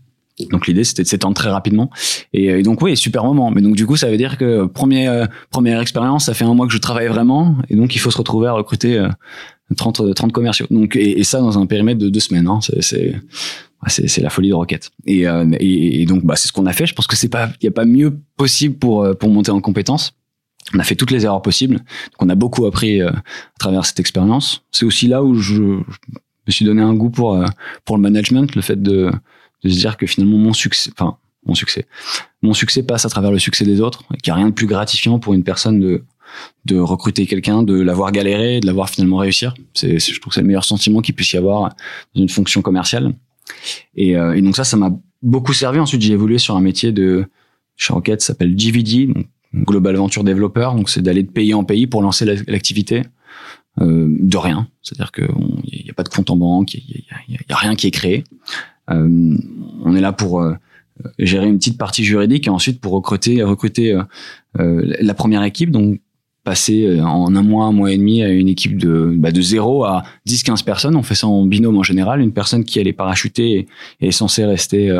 Donc l'idée c'était de s'étendre très rapidement. Et, euh, et donc oui, super moment. Mais donc du coup ça veut dire que premier, euh, première expérience, ça fait un mois que je travaille vraiment, et donc il faut se retrouver à recruter euh, 30, 30 commerciaux. Donc et, et ça dans un périmètre de deux semaines. Hein, c'est c'est la folie de Rocket. Et, euh, et, donc bah c'est ce qu'on a fait. Je pense que c'est pas il y a pas mieux possible pour euh, pour monter en compétences. On a fait toutes les erreurs possibles. Donc on a beaucoup appris euh, à travers cette expérience. C'est aussi là où je, je me suis donné un goût pour euh, pour le management, le fait de de se dire que finalement mon succès, enfin mon succès, mon succès passe à travers le succès des autres, et qu'il n'y a rien de plus gratifiant pour une personne de de recruter quelqu'un, de l'avoir galéré, de l'avoir finalement réussir. C'est, je trouve que c'est le meilleur sentiment qu'il puisse y avoir dans une fonction commerciale. Et, euh, et donc ça, ça m'a beaucoup servi. Ensuite, j'ai évolué sur un métier de chez Rocket, ça s'appelle GVD, donc Global Venture Developer. Donc c'est d'aller de pays en pays pour lancer la- l'activité euh, de rien. C'est-à-dire qu'il n'y a pas de compte en banque, il n'y a, a- a rien qui est créé. Euh, on est là pour euh, gérer une petite partie juridique et ensuite pour recruter recruter euh, la première équipe. Donc passer en un mois, un mois et demi à une équipe de, bah, de 0 à 10-15 personnes. On fait ça en binôme en général. Une personne qui elle est parachutée et est censée rester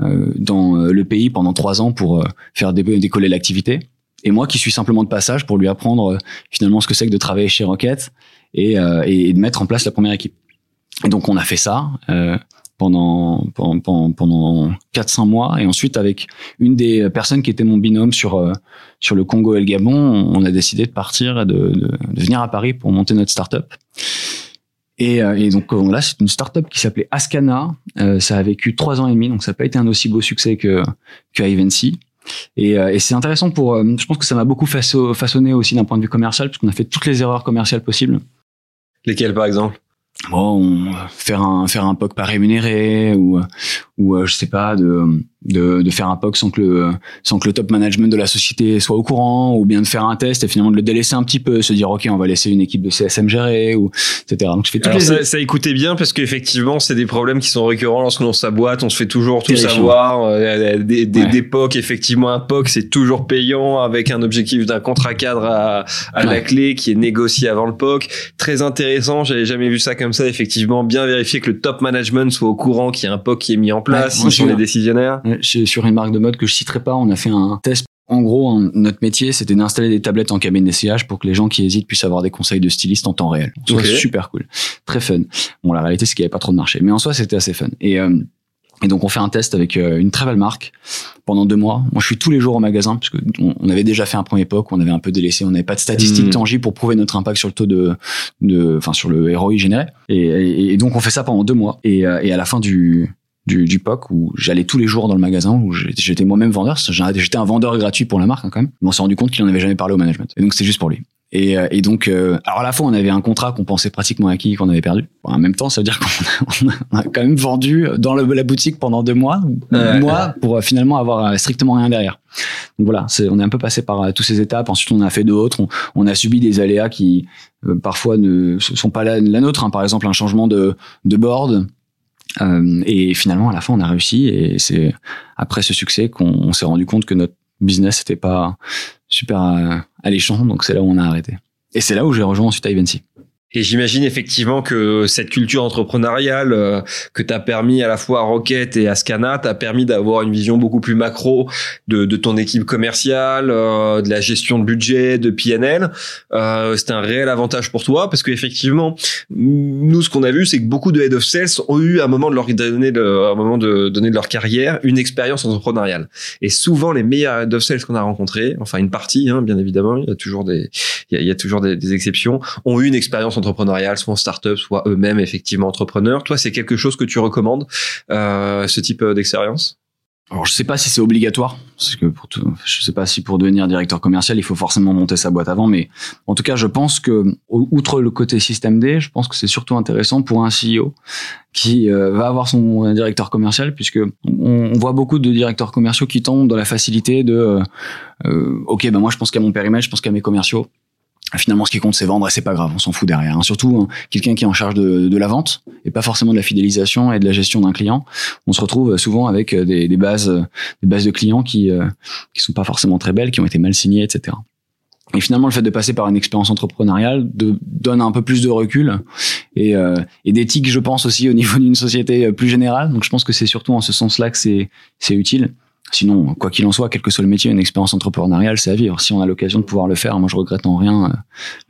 dans le pays pendant trois ans pour faire dé- décoller l'activité. Et moi qui suis simplement de passage pour lui apprendre finalement ce que c'est que de travailler chez Rocket et, et de mettre en place la première équipe. Et donc on a fait ça pendant pendant pendant, pendant 4-5 mois et ensuite avec une des personnes qui était mon binôme sur euh, sur le Congo et le Gabon, on a décidé de partir et de, de, venir à Paris pour monter notre startup. Et, euh, et donc euh, là, c'est une startup qui s'appelait Ascana. Ça a vécu trois ans et demi, donc ça n'a pas été un aussi beau succès que que Ivancy. Et, et c'est intéressant pour. je pense que ça m'a beaucoup faço- façonné aussi d'un point de vue commercial, parce qu'on a fait toutes les erreurs commerciales possibles. Lesquels par exemple? Bon, on- faire un faire un POC pas rémunéré ou ou euh, je sais pas de, de de faire un POC sans que le sans que le top management de la société soit au courant ou bien de faire un test et finalement de le délaisser un petit peu se dire ok on va laisser une équipe de CSM gérer ou etc donc je fais toutes les ça, ça écoutait bien parce qu'effectivement c'est des problèmes qui sont récurrents lorsqu'on lance sa boîte, on se fait toujours tout Terrifiant. savoir, euh, des, des, Ouais. des POC, effectivement un POC c'est toujours payant avec un objectif d'un contrat cadre à, à la clé qui est négocié avant le POC. Très intéressant, j'avais jamais vu ça comme ça, effectivement bien vérifier que le top management soit au courant qu'il y a un POC qui est mis en place, Ouais, sont les décisionnaires. Chez- sur une marque de mode que je citerai pas, on a fait un test. En gros, notre métier, c'était d'installer des tablettes en cabine d'essayage pour que les gens qui hésitent puissent avoir des conseils de styliste en temps réel. En soi, super cool, très fun. Bon, la réalité, c'est qu'il n'y avait pas trop de marché, mais en soi, c'était assez fun. Et euh, et donc, on fait un test avec euh, une très belle marque pendant deux mois. Moi, je suis tous les jours au magasin parce que on, avait déjà fait un premier POC, on avait un peu délaissé, on n'avait pas de statistiques Mm. tangibles pour prouver notre impact sur le taux de, de, enfin, sur le ROI généré. Et, et, et donc, on fait ça pendant deux mois. Et, euh, et à la fin du du, du POC où j'allais tous les jours dans le magasin où j'étais moi-même vendeur j'étais un vendeur gratuit pour la marque hein, quand même mais on s'est rendu compte qu'il en avait jamais parlé au management et donc c'était juste pour lui et, euh, et donc euh, alors à la fois on avait un contrat qu'on pensait pratiquement acquis qu'on avait perdu Bon, en même temps ça veut dire qu'on a, quand même vendu dans le- la boutique pendant deux mois Ouais. mois pour euh, finalement avoir euh, strictement rien derrière donc voilà c'est on est un peu passé par euh, toutes ces étapes ensuite on a fait d'autres on, on a subi des aléas qui euh, parfois ne sont pas la, la nôtre hein. par exemple un changement de, de board euh, et finalement, à la fin, on a réussi. Et c'est après ce succès qu'on on s'est rendu compte que notre business n'était pas super euh, alléchant. Donc c'est là où on a arrêté. Et c'est là où j'ai rejoint ensuite Ivancy. Et j'imagine effectivement que cette culture entrepreneuriale euh, que t'as permis à la fois à Rocket et à Scana t'a permis d'avoir une vision beaucoup plus macro de, de ton équipe commerciale, euh, de la gestion de budget, de PNL. Euh, C'était un réel avantage pour toi parce qu'effectivement, nous ce qu'on a vu c'est que beaucoup de head of sales ont eu à un moment de leur donner de, un moment de donner de leur carrière une expérience entrepreneuriale. Et souvent les meilleurs head of sales qu'on a rencontrés, enfin une partie hein, bien évidemment, il y a toujours des il y a, toujours des exceptions, ont eu une expérience entrepreneuriale, soit en start-up, soit eux-mêmes effectivement entrepreneurs. Toi, c'est quelque chose que tu recommandes, euh, ce type euh, d'expérience? Alors je sais pas si c'est obligatoire, parce que pour sais pas si pour devenir directeur commercial il faut forcément monter sa boîte avant, mais en tout cas je pense que outre le côté système D, je pense que c'est surtout intéressant pour un CEO qui euh, va avoir son directeur commercial, puisque on, voit beaucoup de directeurs commerciaux qui tombent dans la facilité de, ok ben moi je pense qu'à mon périmètre, je pense qu'à mes commerciaux, finalement ce qui compte c'est vendre et c'est pas grave on s'en fout derrière hein. surtout hein, quelqu'un qui est en charge de, la vente et pas forcément de la fidélisation et de la gestion d'un client. On se retrouve souvent avec euh, des, bases euh, des bases de clients qui euh, qui sont pas forcément très belles qui ont été mal signées etc et finalement le fait de passer par une expérience entrepreneuriale donne un peu plus de recul et, euh, et d'éthique je pense aussi au niveau d'une société plus générale. Donc je pense que c'est surtout en ce sens là que c'est utile Sinon, quoi qu'il en soit, quel que soit le métier, une expérience entrepreneuriale, c'est à vivre. Si on a l'occasion de pouvoir le faire, moi je regrette en rien euh,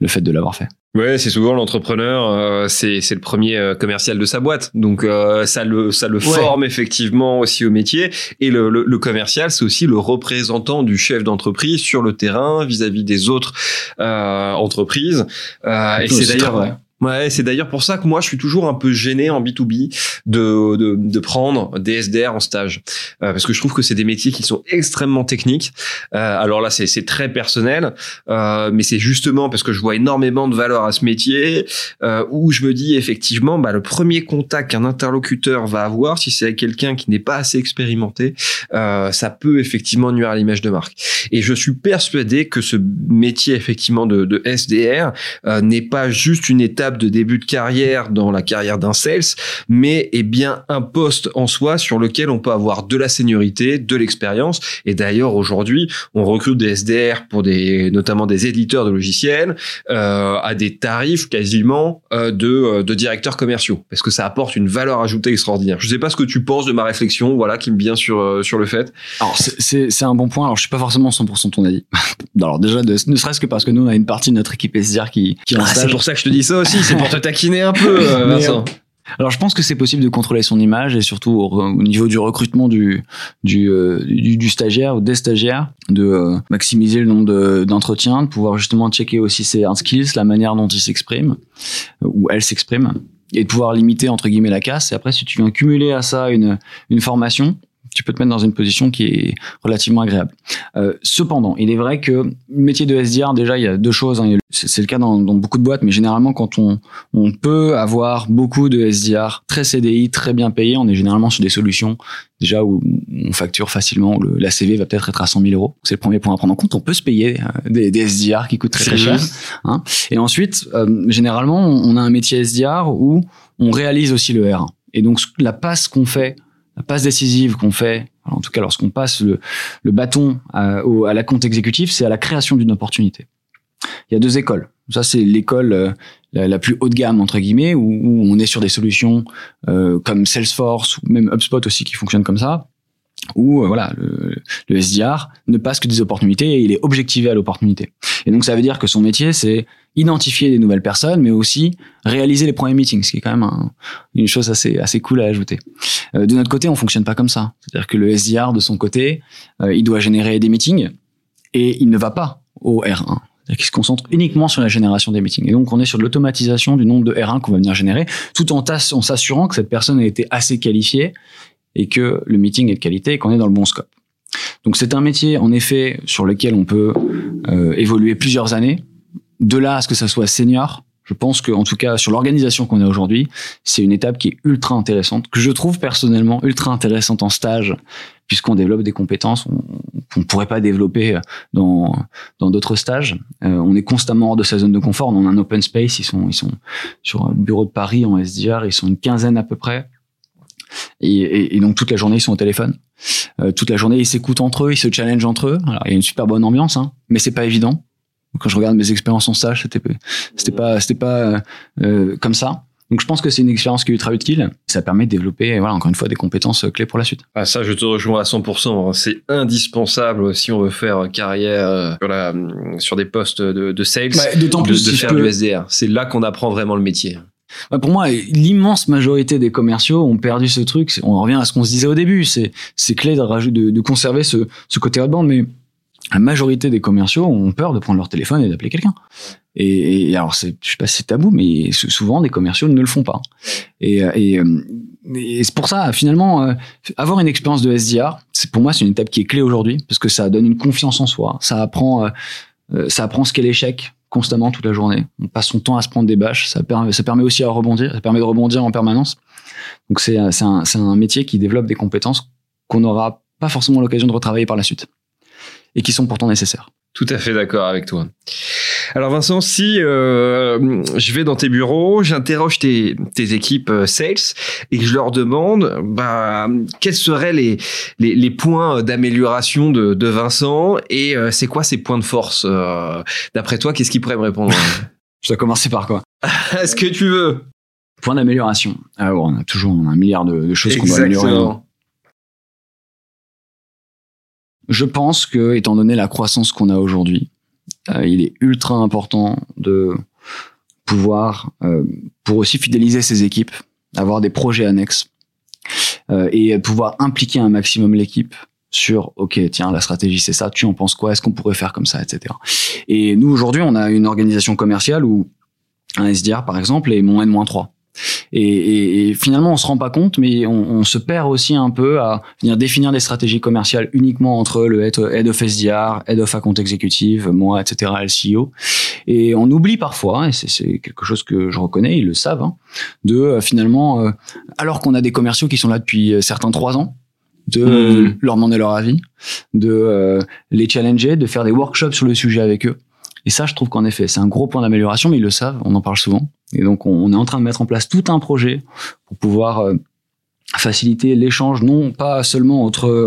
le fait de l'avoir fait. Ouais, c'est souvent l'entrepreneur, euh, c'est c'est le premier euh, commercial de sa boîte, donc ça le ça le forme effectivement aussi au métier. Et le, le, commercial, c'est aussi le représentant du chef d'entreprise sur le terrain vis-à-vis des autres entreprises. et c'est d'ailleurs Ouais, c'est d'ailleurs pour ça que moi je suis toujours un peu gêné en B2B de, de, de prendre des SDR en stage. Euh, parce que je trouve que c'est des métiers qui sont extrêmement techniques. Euh, alors là, c'est très personnel, euh, mais c'est justement parce que je vois énormément de valeur à ce métier euh, où je me dis effectivement, bah, le premier contact qu'un interlocuteur va avoir, si c'est quelqu'un qui n'est pas assez expérimenté, euh, ça peut effectivement nuire à l'image de marque. Et je suis persuadé que ce métier effectivement de, de SDR euh, n'est pas juste une étape de début de carrière dans la carrière d'un sales, mais est bien un poste en soi sur lequel on peut avoir de la seniorité, de l'expérience. Et d'ailleurs, aujourd'hui, on recrute des SDR pour des, notamment des éditeurs de logiciels, euh, à des tarifs quasiment euh, de, euh, de directeurs commerciaux, parce que ça apporte une valeur ajoutée extraordinaire. Je sais pas ce que tu penses de ma réflexion, voilà, qui me vient sur euh, sur le fait. Alors c'est c'est un bon point. Alors je suis pas forcément 100% ton avis. Alors déjà, ne serait-ce que parce que nous on a une partie de notre équipe SDR qui qui ah, C'est pour ça que je te dis ça aussi c'est pour te taquiner un peu, euh, Vincent. Alors je pense que c'est possible de contrôler son image et surtout au, niveau du recrutement du du, euh, du, stagiaire ou des stagiaires, de euh, maximiser le nombre d'entretiens, de, pouvoir justement checker aussi ses hard skills, la manière dont il s'exprime ou elle s'exprime et de pouvoir limiter entre guillemets la casse. Et après, si tu viens cumuler à ça une une formation, tu peux te mettre dans une position qui est relativement agréable. Euh, cependant, il est vrai que le métier de SDR, déjà, il y a deux choses. Hein. C'est le cas dans, dans, beaucoup de boîtes, mais généralement, quand on, on peut avoir beaucoup de SDR très CDI, très bien payés, on est généralement sur des solutions déjà où on facture facilement, où le, la CV va peut-être être à 100 000 euros. C'est le premier point à prendre en compte. On peut se payer euh, des, des, SDR qui coûtent très, très cher. Hein. Et ensuite, euh, généralement, on a un métier SDR où on réalise aussi le R1. Et donc, la passe qu'on fait passe décisive qu'on fait, en tout cas lorsqu'on passe le, le bâton à, au, à la compte exécutif, c'est à la création d'une opportunité. Il y a deux écoles. Ça, c'est l'école euh, la, plus haut de gamme entre guillemets, où, où on est sur des solutions euh, comme Salesforce ou même HubSpot aussi qui fonctionnent comme ça, où euh, voilà le, le, SDR ne passe que des opportunités et il est objectivé à l'opportunité. Et donc ça veut dire que son métier c'est identifier des nouvelles personnes, mais aussi réaliser les premiers meetings, ce qui est quand même une chose assez assez cool à ajouter. Euh, de notre côté, on fonctionne pas comme ça. C'est-à-dire que le SDR de son côté, euh, il doit générer des meetings et il ne va pas au R1 qui se concentre uniquement sur la génération des meetings. Et donc, on est sur l'automatisation du nombre de R1 qu'on va venir générer, tout en, en s'assurant que cette personne a été assez qualifiée et que le meeting est de qualité et qu'on est dans le bon scope. Donc, c'est un métier, en effet, sur lequel on peut euh, évoluer plusieurs années. De là à ce que ça soit senior, je pense que, en tout cas, sur l'organisation qu'on a aujourd'hui, c'est une étape qui est ultra intéressante, que je trouve personnellement ultra intéressante en stage, puisqu'on développe des compétences qu'on ne pourrait pas développer dans dans d'autres stages. Euh, on est constamment hors de sa zone de confort. On a un open space. Ils sont ils sont sur un bureau de Paris en SDR. Ils sont une quinzaine à peu près. Et, et, et donc toute la journée ils sont au téléphone. Euh, toute la journée ils s'écoutent entre eux, ils se challengent entre eux. Alors il y a une super bonne ambiance, hein, mais c'est pas évident quand je regarde mes expériences en stage, c'était c'était pas c'était pas euh, comme ça. Donc je pense que c'est une expérience qui est ultra utile. Ça permet de développer, voilà, encore une fois, des compétences clés pour la suite. Ah ça, je te rejoins à 100%. Hein. C'est indispensable si on veut faire carrière euh, sur, la, sur des postes de, de sales, d'autant plus de, faire du SDR. C'est là qu'on apprend vraiment le métier. Pour moi, l'immense majorité des commerciaux ont perdu ce truc. On revient à ce qu'on se disait au début. C'est c'est clé de, de, de conserver ce, ce côté outbound, mais la majorité des commerciaux ont peur de prendre leur téléphone et d'appeler quelqu'un. Et, et, alors, c'est, je sais pas si c'est tabou, mais souvent des commerciaux ne le font pas. Et, et euh, et c'est pour ça, finalement, euh, avoir une expérience de SDR, c'est pour moi c'est une étape qui est clé aujourd'hui parce que ça donne une confiance en soi. Ça apprend, euh, euh, ça apprend ce qu'est l'échec constamment toute la journée. On passe son temps à se prendre des bâches. Ça permet, aussi à rebondir. Ça permet de rebondir en permanence. Donc c'est un, un métier qui développe des compétences qu'on n'aura pas forcément l'occasion de retravailler par la suite et qui sont pourtant nécessaires. Tout à fait d'accord avec toi. Alors Vincent, si euh, je vais dans tes bureaux, j'interroge tes, tes équipes euh, sales et que je leur demande bah, quels seraient les, les, les points d'amélioration de, de, Vincent et euh, c'est quoi ses points de force D'après toi, qu'est-ce qu'il pourrait me répondre Je dois commencer par quoi? Est-ce que tu veux? Point d'amélioration. Alors, on a toujours un milliard de, de choses qu'on doit améliorer. Je pense que, étant donné la croissance qu'on a aujourd'hui, euh, il est ultra important de pouvoir, euh, pour aussi fidéliser ses équipes, avoir des projets annexes euh, et pouvoir impliquer un maximum l'équipe sur ok tiens la stratégie c'est ça tu en penses quoi est-ce qu'on pourrait faire comme ça etc et nous aujourd'hui on a une organisation commerciale où un SDR par exemple est mon N-3 et, et, et, finalement, on se rend pas compte, mais on, on, se perd aussi un peu à venir définir des stratégies commerciales uniquement entre le head of SDR, head of account executive, moi, etc., le CEO. Et on oublie parfois, et c'est quelque chose que je reconnais, ils le savent, hein, de euh, finalement, euh, alors qu'on a des commerciaux qui sont là depuis euh, certains trois ans, de mmh. leur demander leur avis, de les challenger, de faire des workshops sur le sujet avec eux. Et ça, je trouve qu'en effet, c'est un gros point d'amélioration, mais ils le savent, on en parle souvent. Et donc, on, est en train de mettre en place tout un projet pour pouvoir euh, faciliter l'échange, non pas seulement entre,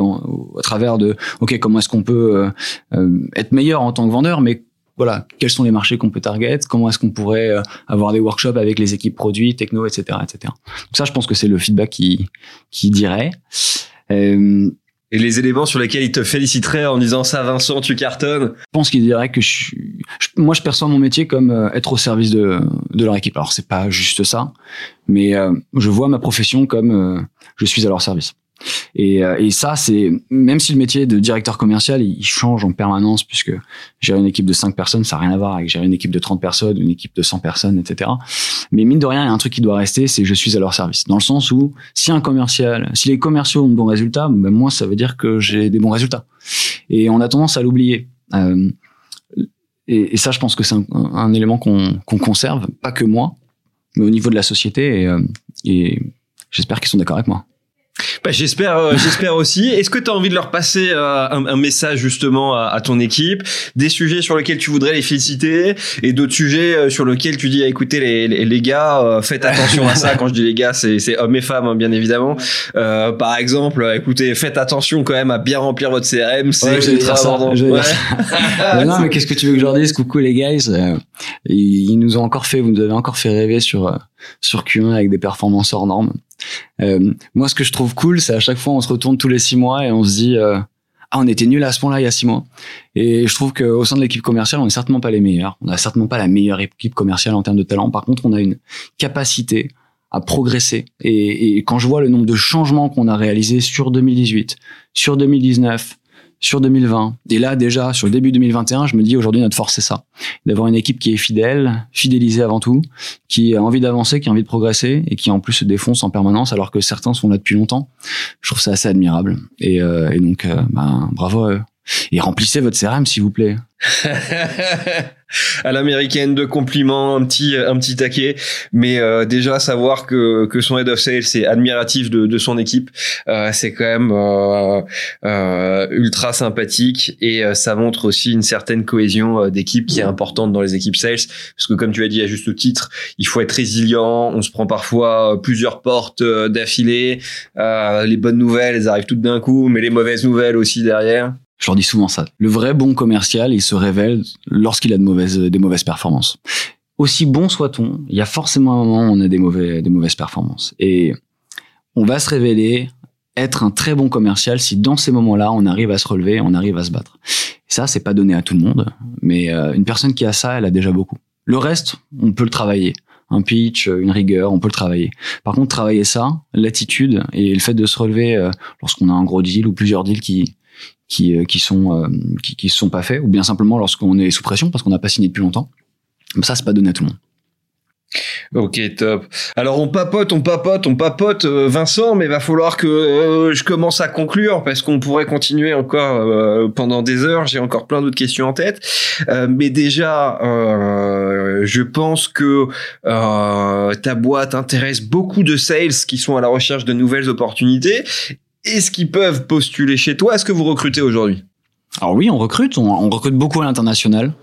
travers de, ok, comment est-ce qu'on peut euh, euh, être meilleur en tant que vendeur, mais voilà, quels sont les marchés qu'on peut target, comment est-ce qu'on pourrait avoir des workshops avec les équipes produits, techno, etc., etc. Donc ça, je pense que c'est le feedback qui, qui dirait. Et les éléments sur lesquels il te féliciterait en disant ça, Vincent, tu cartonnes Je pense qu'il dirait que je, moi, je perçois mon métier comme euh, être au service de, de leur équipe. Alors, c'est pas juste ça, mais euh, je vois ma profession comme euh, je suis à leur service. Et, euh, et ça, c'est même si le métier de directeur commercial il change en permanence, puisque gérer une équipe de 5 personnes, ça n'a rien à voir avec gérer une équipe de 30 personnes, une équipe de 100 personnes, etc. Mais mine de rien, il y a un truc qui doit rester, c'est je suis à leur service. Dans le sens où si un commercial, si les commerciaux ont de bons résultats, ben moi, ça veut dire que j'ai des bons résultats. Et on a tendance à l'oublier. Euh, et, et, ça, je pense que c'est un, un, élément qu'on qu'on conserve, pas que moi, mais au niveau de la société. Et, euh, et j'espère qu'ils sont d'accord avec moi. Bah, j'espère, euh, j'espère aussi. Est-ce que tu as envie de leur passer euh, un, un, message justement à, à, ton équipe, des sujets sur lesquels tu voudrais les féliciter et d'autres sujets euh, sur lesquels tu dis, écoutez les, les, les gars, faites attention à ça. Quand je dis les gars, c'est, c'est hommes et femmes hein, bien évidemment. par exemple, écoutez, faites attention quand même à bien remplir votre CRM. C'est ouais, très important. Ouais. non, mais qu'est-ce que tu veux que je leur dise? Coucou les guys, ils, ils nous ont encore fait, vous nous avez encore fait rêver sur sur Q1 avec des performances hors normes. Euh, moi, ce que je trouve cool, c'est à chaque fois on se retourne tous les six mois et on se dit euh, ah on était nul à ce point-là il y a six mois. Et je trouve qu'au sein de l'équipe commerciale, on n'est certainement pas les meilleurs. On n'a certainement pas la meilleure équipe commerciale en termes de talent. Par contre, on a une capacité à progresser. Et quand je vois le nombre de changements qu'on a réalisés sur 2018, sur 2019, sur 2020. Et là, déjà, sur le début 2021, je me dis aujourd'hui, notre force, c'est ça. D'avoir une équipe qui est fidèle, fidélisée avant tout, qui a envie d'avancer, qui a envie de progresser et qui en plus se défonce en permanence alors que certains sont là depuis longtemps. Je trouve ça assez admirable. Et, euh, et donc, euh, ben, bravo à eux. Et remplissez votre CRM, s'il vous plaît. à l'américaine de compliments, un petit un petit taquet, mais euh, déjà savoir que que son head of sales est admiratif de, de son équipe, euh, c'est quand même euh, euh ultra sympathique. Et euh, ça montre aussi une certaine cohésion d'équipe qui est importante dans les équipes sales, parce que comme tu as dit à juste titre, il faut être résilient, on se prend parfois plusieurs portes d'affilée, les bonnes nouvelles elles arrivent toutes d'un coup, mais les mauvaises nouvelles aussi derrière. Je leur dis souvent ça. Le vrai bon commercial, il se révèle lorsqu'il a de mauvaises, des mauvaises performances. Aussi bon soit-on, il y a forcément un moment où on a des, mauvais, des mauvaises performances. Et on va se révéler être un très bon commercial si dans ces moments-là, on arrive à se relever, on arrive à se battre. Et ça, c'est pas donné à tout le monde, mais euh, une personne qui a ça, elle a déjà beaucoup. Le reste, on peut le travailler. Un pitch, une rigueur, on peut le travailler. Par contre, travailler ça, l'attitude et le fait de se relever euh, lorsqu'on a un gros deal ou plusieurs deals qui qui, euh, qui sont euh, qui, qui sont pas faits ou bien simplement lorsqu'on est sous pression parce qu'on n'a pas signé depuis longtemps. ça c'est pas donné à tout le monde. Ok, top. Alors on papote, on papote, on papote, euh, Vincent, mais va falloir que euh, je commence à conclure parce qu'on pourrait continuer encore euh, pendant des heures. J'ai encore plein d'autres questions en tête, mais déjà, je pense que ta boîte intéresse beaucoup de sales qui sont à la recherche de nouvelles opportunités. Est-ce qu'ils peuvent postuler chez toi? Est-ce que vous recrutez aujourd'hui? Alors oui, on recrute. On, on recrute beaucoup à l'international.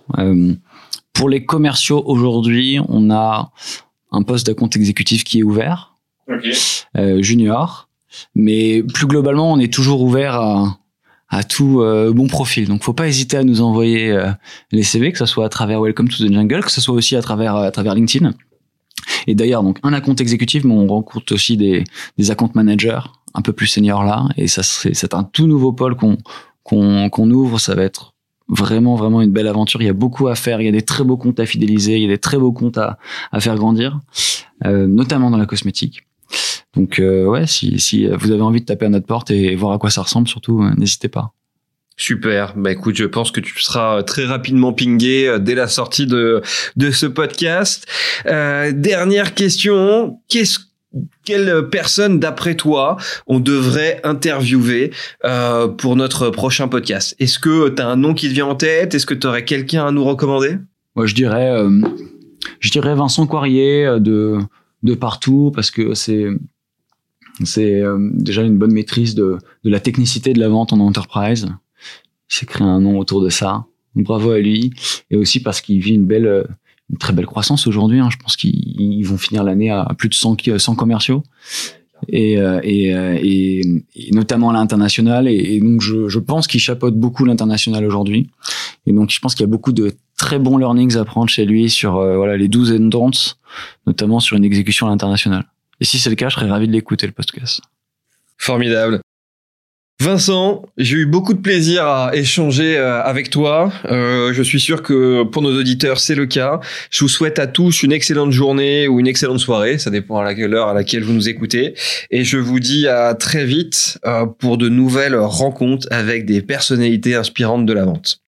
Pour les commerciaux aujourd'hui, on a un poste d'account exécutif qui est ouvert, euh, junior. Mais plus globalement, on est toujours ouvert à, à tout euh, bon profil. Donc, faut pas hésiter à nous envoyer euh, les CV, que ce soit à travers Welcome to the Jungle, que ce soit aussi à travers à travers LinkedIn. Et d'ailleurs, donc un account exécutif, mais on rencontre aussi des des account managers un peu plus seniors là. Et ça, c'est un tout nouveau pôle qu'on qu'on qu'on ouvre. Ça va être vraiment vraiment une belle aventure. Il y a beaucoup à faire. Il y a des très beaux comptes à fidéliser. Il y a des très beaux comptes à, à faire grandir, euh, notamment dans la cosmétique. Donc euh, ouais, si, si vous avez envie de taper à notre porte et voir à quoi ça ressemble, surtout euh, n'hésitez pas. Super. Bah écoute, je pense que tu seras très rapidement pingé euh, dès la sortie de de ce podcast. Euh, dernière question. Qu'est-ce quelle personne, d'après toi, on devrait interviewer euh, pour notre prochain podcast? Est-ce que tu as un nom qui te vient en tête? Est-ce que tu aurais quelqu'un à nous recommander? Moi, je dirais, euh, je dirais Vincent Coirier euh, de de partout parce que c'est c'est déjà une bonne maîtrise de, de la technicité de la vente en enterprise. Il s'est créé un nom autour de ça. Bravo à lui. Et aussi parce qu'il vit une belle une très belle croissance aujourd'hui. Hein. Je pense qu'ils vont finir l'année à plus de 100, 100 commerciaux. Et, euh, et, euh, et, et, notamment à l'international. Et, donc, je, je pense qu'il chapeaute beaucoup l'international aujourd'hui. Et donc, je pense qu'il y a beaucoup de très bons learnings à prendre chez lui sur euh, voilà les 12 and notamment sur une exécution à l'international. Et si c'est le cas, je serais ravi de l'écouter, le podcast. Formidable. Vincent, j'ai eu beaucoup de plaisir à échanger euh, avec toi. Euh, je suis sûr que pour nos auditeurs, c'est le cas. Je vous souhaite à tous une excellente journée ou une excellente soirée. Ça dépend à l'heure à laquelle vous nous écoutez. Et je vous dis à très vite euh, pour de nouvelles rencontres avec des personnalités inspirantes de la vente.